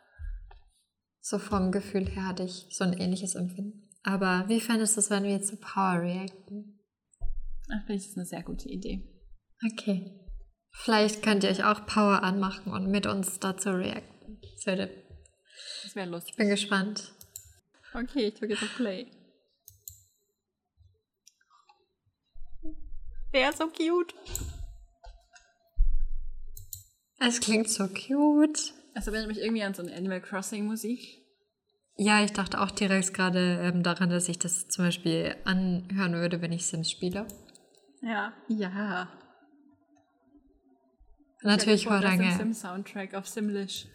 So vom Gefühl her hatte ich so ein ähnliches Empfinden. Aber wie fändest du es, wenn wir jetzt zu Power reacten? Ach, vielleicht ist das eine sehr gute Idee. Okay. Vielleicht könnt ihr euch auch Power anmachen und mit uns dazu reacten. Das Das wäre lustig. ich bin gespannt. Okay, ich drücke jetzt auf Play. Der ist so cute. Es klingt so cute. Es erinnert mich irgendwie an so eine Animal Crossing Musik. Ja, ich dachte auch direkt gerade ähm, daran, dass ich das zum Beispiel anhören würde, wenn ich Sims spiele. Ja. Ja. Natürlich vor, das ist Horange. ein Sim-Soundtrack auf Simlish.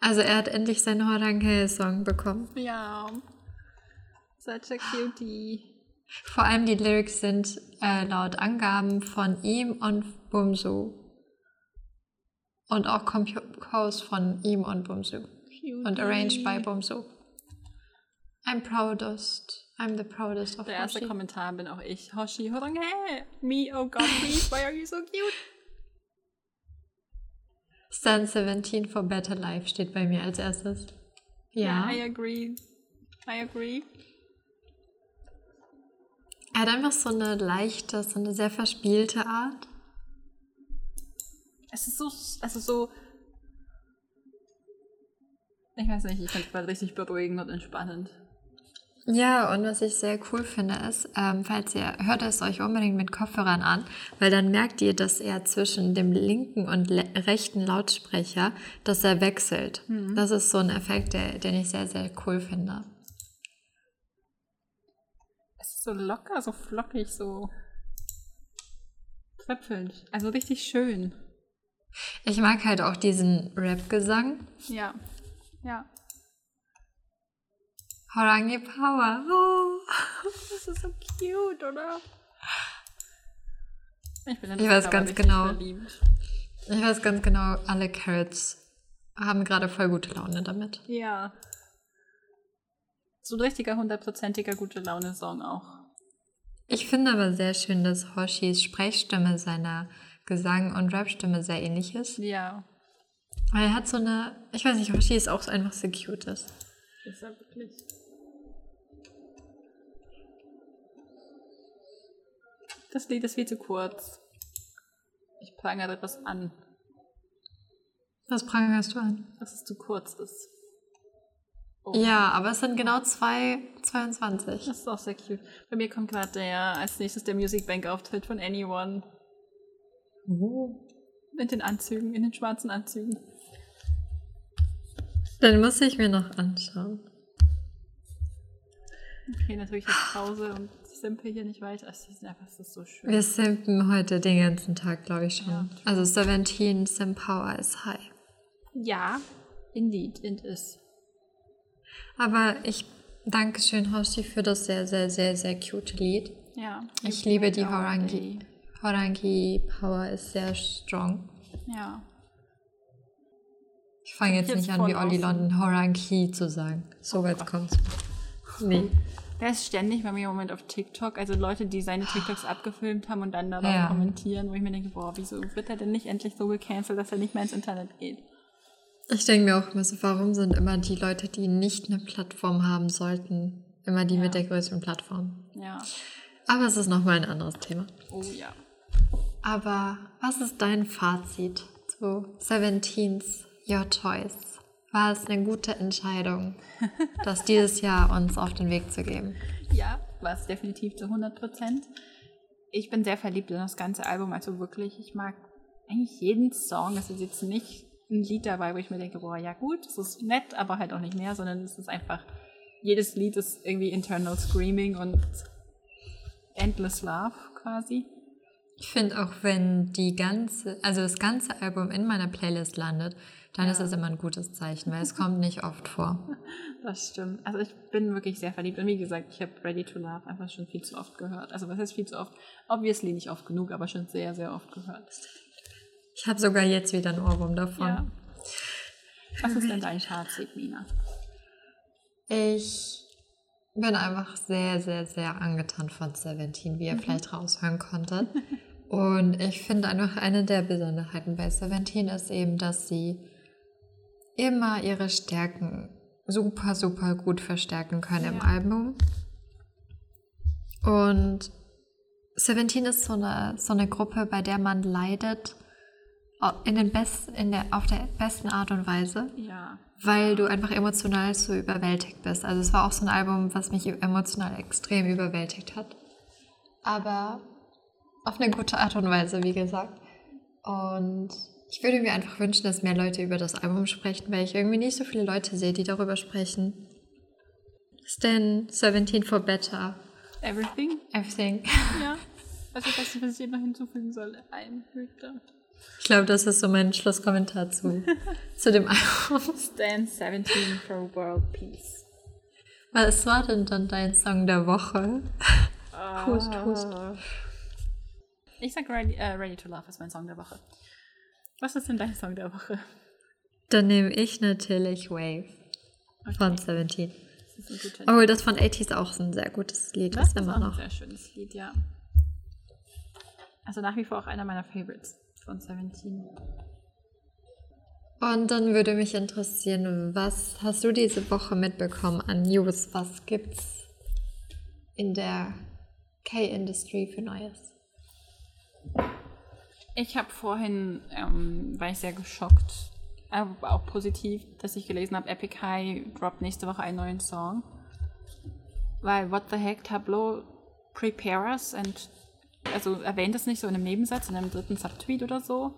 Also er hat endlich seinen Horange-Song bekommen. Ja. Such a cutie. Vor allem die Lyrics sind äh, laut Angaben von ihm und Bumsu. Und auch composed von ihm und Bumsu. Und arranged by Bumsu. I'm proudest. I'm the proudest of Der erste Hoshi. Kommentar bin auch ich. Hoshi Horange. Me, oh God, please, why are you so cute? Stand 17 for Better Life steht bei mir als erstes. Ja. I agree. I agree. Er hat einfach so eine leichte, so eine sehr verspielte Art. Es ist so, also so. Ich weiß nicht, ich finde es gerade richtig beruhigend und entspannend. Ja, und was ich sehr cool finde ist, ähm, falls ihr hört es euch unbedingt mit Kopfhörern an, weil dann merkt ihr, dass er zwischen dem linken und rechten Lautsprecher, dass er wechselt. Das ist so ein Effekt, der, den ich sehr, sehr cool finde. So locker, so flockig, so tröpfelnd. Also richtig schön. Ich mag halt auch diesen Rap-Gesang. Ja. Ja. Horangi Power. Oh. Das ist so cute, oder? Ich bin in Ich weiß ganz genau. Verliebt. Ich weiß ganz genau, alle Carrots haben gerade voll gute Laune damit. Ja. So ein richtiger hundertprozentiger gute Laune-Song auch. Ich finde aber sehr schön, dass Hoshis Sprechstimme seiner Gesang- und Rapstimme sehr ähnlich ist. Ja. Weil er hat so eine, ich weiß nicht, Hoshi ist auch so einfach so cute ist. Ist er wirklich? Das Lied ist viel zu kurz. Ich prangere das an, Was prangerst du an? dass es zu kurz ist. Oh. Ja, aber es sind genau zwei, 22. Das ist auch sehr cute. Bei mir kommt gerade der als nächstes der Music Bank Auftritt von Anyone. Oh. In den Anzügen, in den schwarzen Anzügen. Dann muss ich mir noch anschauen. Okay, natürlich jetzt Pause und simple hier nicht weiter. Es ist einfach, es ist so schön. Wir simpen heute den ganzen Tag, glaube ich schon. Ja. also 17 Sim Power ist high. Ja, indeed, it is. Aber ich danke schön, Hoshi, für das sehr, sehr, sehr, sehr cute Lied. Ja. Ich liebe die Horangi. Horangi Power ist sehr strong. Ja. Ich fange jetzt Jetzt nicht an, wie Olli. London Horangi zu sagen. So weit Gott. kommt's. Nee. Der ist ständig bei mir im Moment auf TikTok. Also Leute, die seine TikToks abgefilmt haben und dann dabei Ja. kommentieren, wo ich mir denke, boah, wieso wird er denn nicht endlich so gecancelt, dass er nicht mehr ins Internet geht? Ich denke mir auch immer so, warum sind immer die Leute, die nicht eine Plattform haben sollten, immer die Ja. mit der größeren Plattform? Ja. Aber es ist nochmal ein anderes Thema. Oh ja. Aber was ist dein Fazit zu 17's Your Choice? War es eine gute Entscheidung, das dieses Jahr uns auf den Weg zu geben? Ja, war es definitiv zu 100 Prozent. Ich bin sehr verliebt in das ganze Album, also wirklich, ich mag eigentlich jeden Song. Es ist jetzt nicht ein Lied dabei, wo ich mir denke, boah, ja gut, es ist nett, aber halt auch nicht mehr, sondern es ist einfach, jedes Lied ist irgendwie internal screaming und endless love quasi. Ich finde auch, wenn die ganze, also das ganze Album in meiner Playlist landet, dann Ja. ist das immer ein gutes Zeichen, weil es kommt nicht oft vor. Das stimmt. Also ich bin wirklich sehr verliebt. Und wie gesagt, ich habe Ready to Love einfach schon viel zu oft gehört. Also was heißt viel zu oft? Obviously nicht oft genug, aber schon sehr, sehr oft gehört. Ich habe sogar jetzt wieder einen Ohrwurm davon. Ja. Was ist denn dein Fazit, Mina? Ich bin einfach sehr, sehr, sehr angetan von Seventeen, wie ihr vielleicht raushören konntet. Und ich finde einfach eine der Besonderheiten bei Seventeen ist eben, dass sie immer ihre Stärken super, super gut verstärken können im Ja. Album. Und Seventeen ist so eine, so eine Gruppe, bei der man leidet in den best, in der, auf der besten Art und Weise Ja. weil du einfach emotional so überwältigt bist. Also es war auch so ein Album, was mich emotional extrem überwältigt hat. Aber auf eine gute Art und Weise, wie gesagt. Und ich würde mir einfach wünschen, dass mehr Leute über das Album sprechen, weil ich irgendwie nicht so viele Leute sehe, die darüber sprechen. Stan 17 for Better, Everything? Everything. Ja. Also ich weiß nicht, was ich hier noch hinzufügen soll. Ein Hüter. Ich glaube, das ist so mein Schlusskommentar zu, zu dem Album. Stand 17 for World Peace. Was war denn dann dein Song der Woche? Hust, hust. Ich sag Ready, äh, Ready to Love ist mein Song der Woche. Was ist denn dein Song der Woche? Dann nehme ich natürlich Wave von 17. Das ist ein guter Oh, das von 80 ist auch ein sehr gutes Lied. Das ist immer auch ein noch. sehr schönes Lied, ja. Also nach wie vor auch einer meiner Favorites von 17. Und dann würde mich interessieren, was hast du diese Woche mitbekommen an News? Was gibt's in der K-Industry für Neues? Ich habe vorhin, ähm, war ich sehr geschockt, aber auch positiv, dass ich gelesen habe, Epic High droppt nächste Woche einen neuen Song. Weil What the Heck, Tableau, Prepare Us und also erwähnt es nicht so in einem Nebensatz, in einem dritten Subtweet oder so.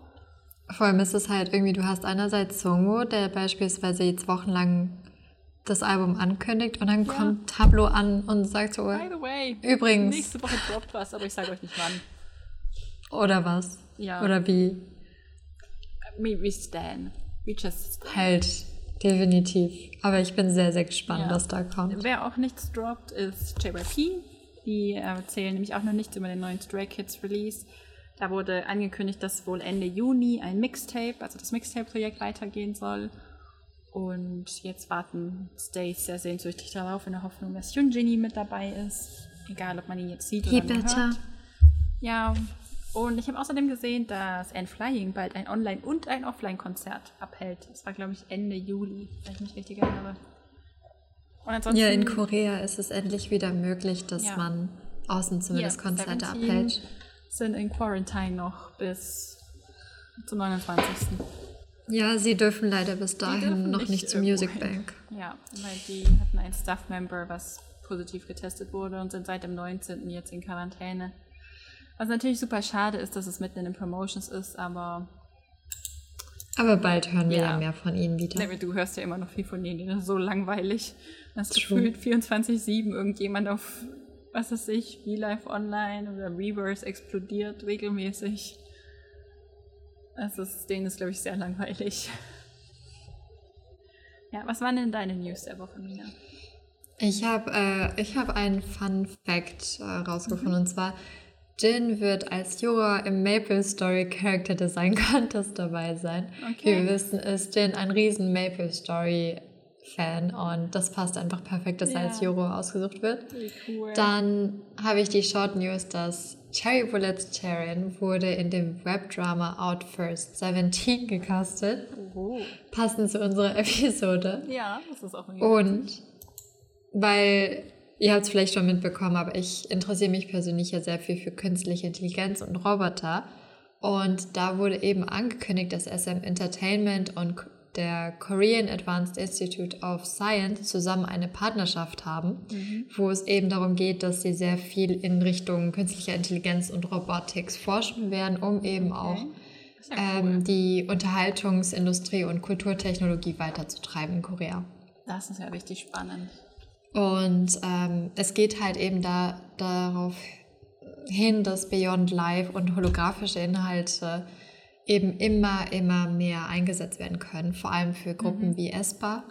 Vor allem ist es halt irgendwie, du hast einerseits Songo, der beispielsweise jetzt wochenlang das Album ankündigt und dann Ja. kommt Tableau an und sagt so, By the way, Übrigens. nächste Woche droppt was, aber ich sage euch nicht wann. oder was? Ja. Oder wie? We, we stand. We just stand. Halt, definitiv. Aber ich bin sehr, sehr gespannt, Ja. was da kommt. Wer auch nichts droppt, ist JYP. Die äh, erzählen nämlich auch noch nichts über den neuen Stray Kids Release. Da wurde angekündigt, dass wohl Ende Juni ein Mixtape, also das Mixtape-Projekt weitergehen soll. Und jetzt warten Stays sehr sehnsüchtig darauf, in der Hoffnung, dass Hyunjin mit dabei ist. Egal, ob man ihn jetzt sieht oder better. hört. Ja, Und ich habe außerdem gesehen, dass Anne Flying bald ein Online- und ein Offline-Konzert abhält. Das war, glaube ich, Ende Juli, wenn ich mich richtig erinnere. Ja, in Korea ist es endlich wieder möglich, dass ja. man außen zumindest ja, Konzerte abhält. sind in Quarantine noch bis zum 29. Ja, sie dürfen leider bis dahin noch nicht, nicht zur Music Bank. Ja, weil die hatten ein Staff-Member, was positiv getestet wurde und sind seit dem 19. jetzt in Quarantäne. Was natürlich super schade ist, dass es mitten in den Promotions ist, aber. Aber bald hören wir ja, ja mehr von ihnen wieder. Nee, du hörst ja immer noch viel von ihnen, das ist so langweilig. Das gefühlt 24-7 irgendjemand auf, was weiß ich, V-Live Online oder Reverse explodiert regelmäßig. Das ist, denen ist, glaube ich, sehr langweilig. Ja, was waren denn deine News der Woche, Mina? Ich habe äh, hab einen Fun Fact äh, rausgefunden mhm. und zwar Jin wird als Juror im Maple Story Character Design Contest dabei sein. Okay. Wir wissen, ist Jin ein riesen Maple Story Fan und das passt einfach perfekt, dass ja. er als Juror ausgesucht wird. Cool. Dann habe ich die Short News, dass Cherry Bullets Charin wurde in dem Webdrama Out First 17 gecastet. Oh. Passend zu unserer Episode. Ja, das ist auch ein Und weil Ihr habt es vielleicht schon mitbekommen, aber ich interessiere mich persönlich ja sehr viel für künstliche Intelligenz und Roboter. Und da wurde eben angekündigt, dass SM Entertainment und der Korean Advanced Institute of Science zusammen eine Partnerschaft haben, mhm. wo es eben darum geht, dass sie sehr viel in Richtung künstlicher Intelligenz und Robotics forschen werden, um eben okay. auch ja ähm, cool. die Unterhaltungsindustrie und Kulturtechnologie weiterzutreiben in Korea. Das ist ja richtig spannend. Und ähm, es geht halt eben da, darauf hin, dass Beyond Live und holographische Inhalte eben immer, immer mehr eingesetzt werden können, vor allem für Gruppen mhm. wie ESPA.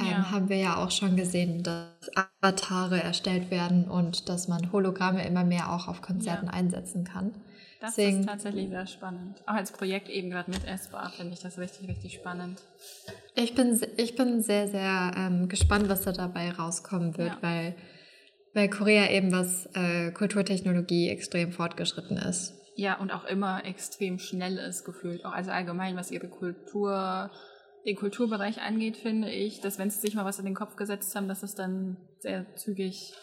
Ähm, ja. Haben wir ja auch schon gesehen, dass Avatare erstellt werden und dass man Hologramme immer mehr auch auf Konzerten ja. einsetzen kann. Das Deswegen, ist tatsächlich sehr spannend. Auch als Projekt eben gerade mit ESPA finde ich das richtig, richtig spannend. Ich bin, ich bin sehr, sehr ähm, gespannt, was da dabei rauskommen wird, ja. weil, weil Korea eben was äh, Kulturtechnologie extrem fortgeschritten ist. Ja, und auch immer extrem schnell ist gefühlt. Auch also allgemein, was ihre Kultur, den Kulturbereich angeht, finde ich, dass wenn sie sich mal was in den Kopf gesetzt haben, dass es dann sehr zügig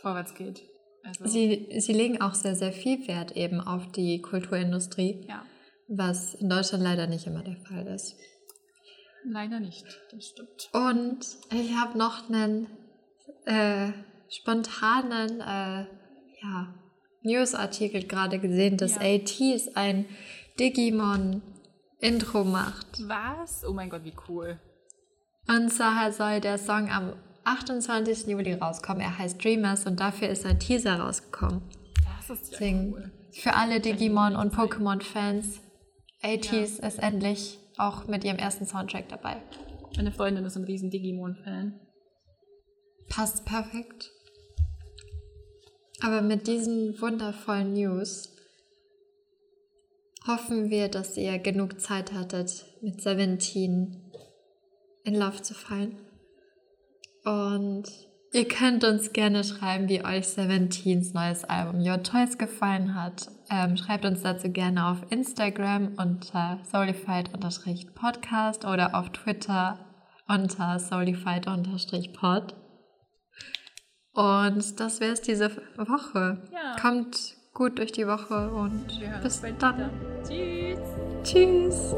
vorwärts geht. Also sie, sie legen auch sehr, sehr viel Wert eben auf die Kulturindustrie, ja. was in Deutschland leider nicht immer der Fall ist. Leider nicht, das stimmt. Und ich habe noch einen äh, spontanen äh, ja, Newsartikel gerade gesehen, dass ja. ATs ein Digimon-Intro macht. Was? Oh mein Gott, wie cool. Und zwar soll der Song am 28. Juli rauskommen. Er heißt Dreamers und dafür ist ein Teaser rausgekommen. Das ist ja Deswegen cool. Für alle Digimon- und Pokémon-Fans, 80s ja. ist endlich auch mit ihrem ersten Soundtrack dabei. Meine Freundin ist ein riesen Digimon-Fan. Passt perfekt. Aber mit diesen wundervollen News hoffen wir, dass ihr genug Zeit hattet, mit Seventeen in Love zu fallen. Und ihr könnt uns gerne schreiben, wie euch Seventeens neues Album Your Choice gefallen hat. Ähm, schreibt uns dazu gerne auf Instagram unter soulified-podcast oder auf Twitter unter soulified-pod. Und das wäre es diese Woche. Ja. Kommt gut durch die Woche und bis dann. Tschüss. Tschüss.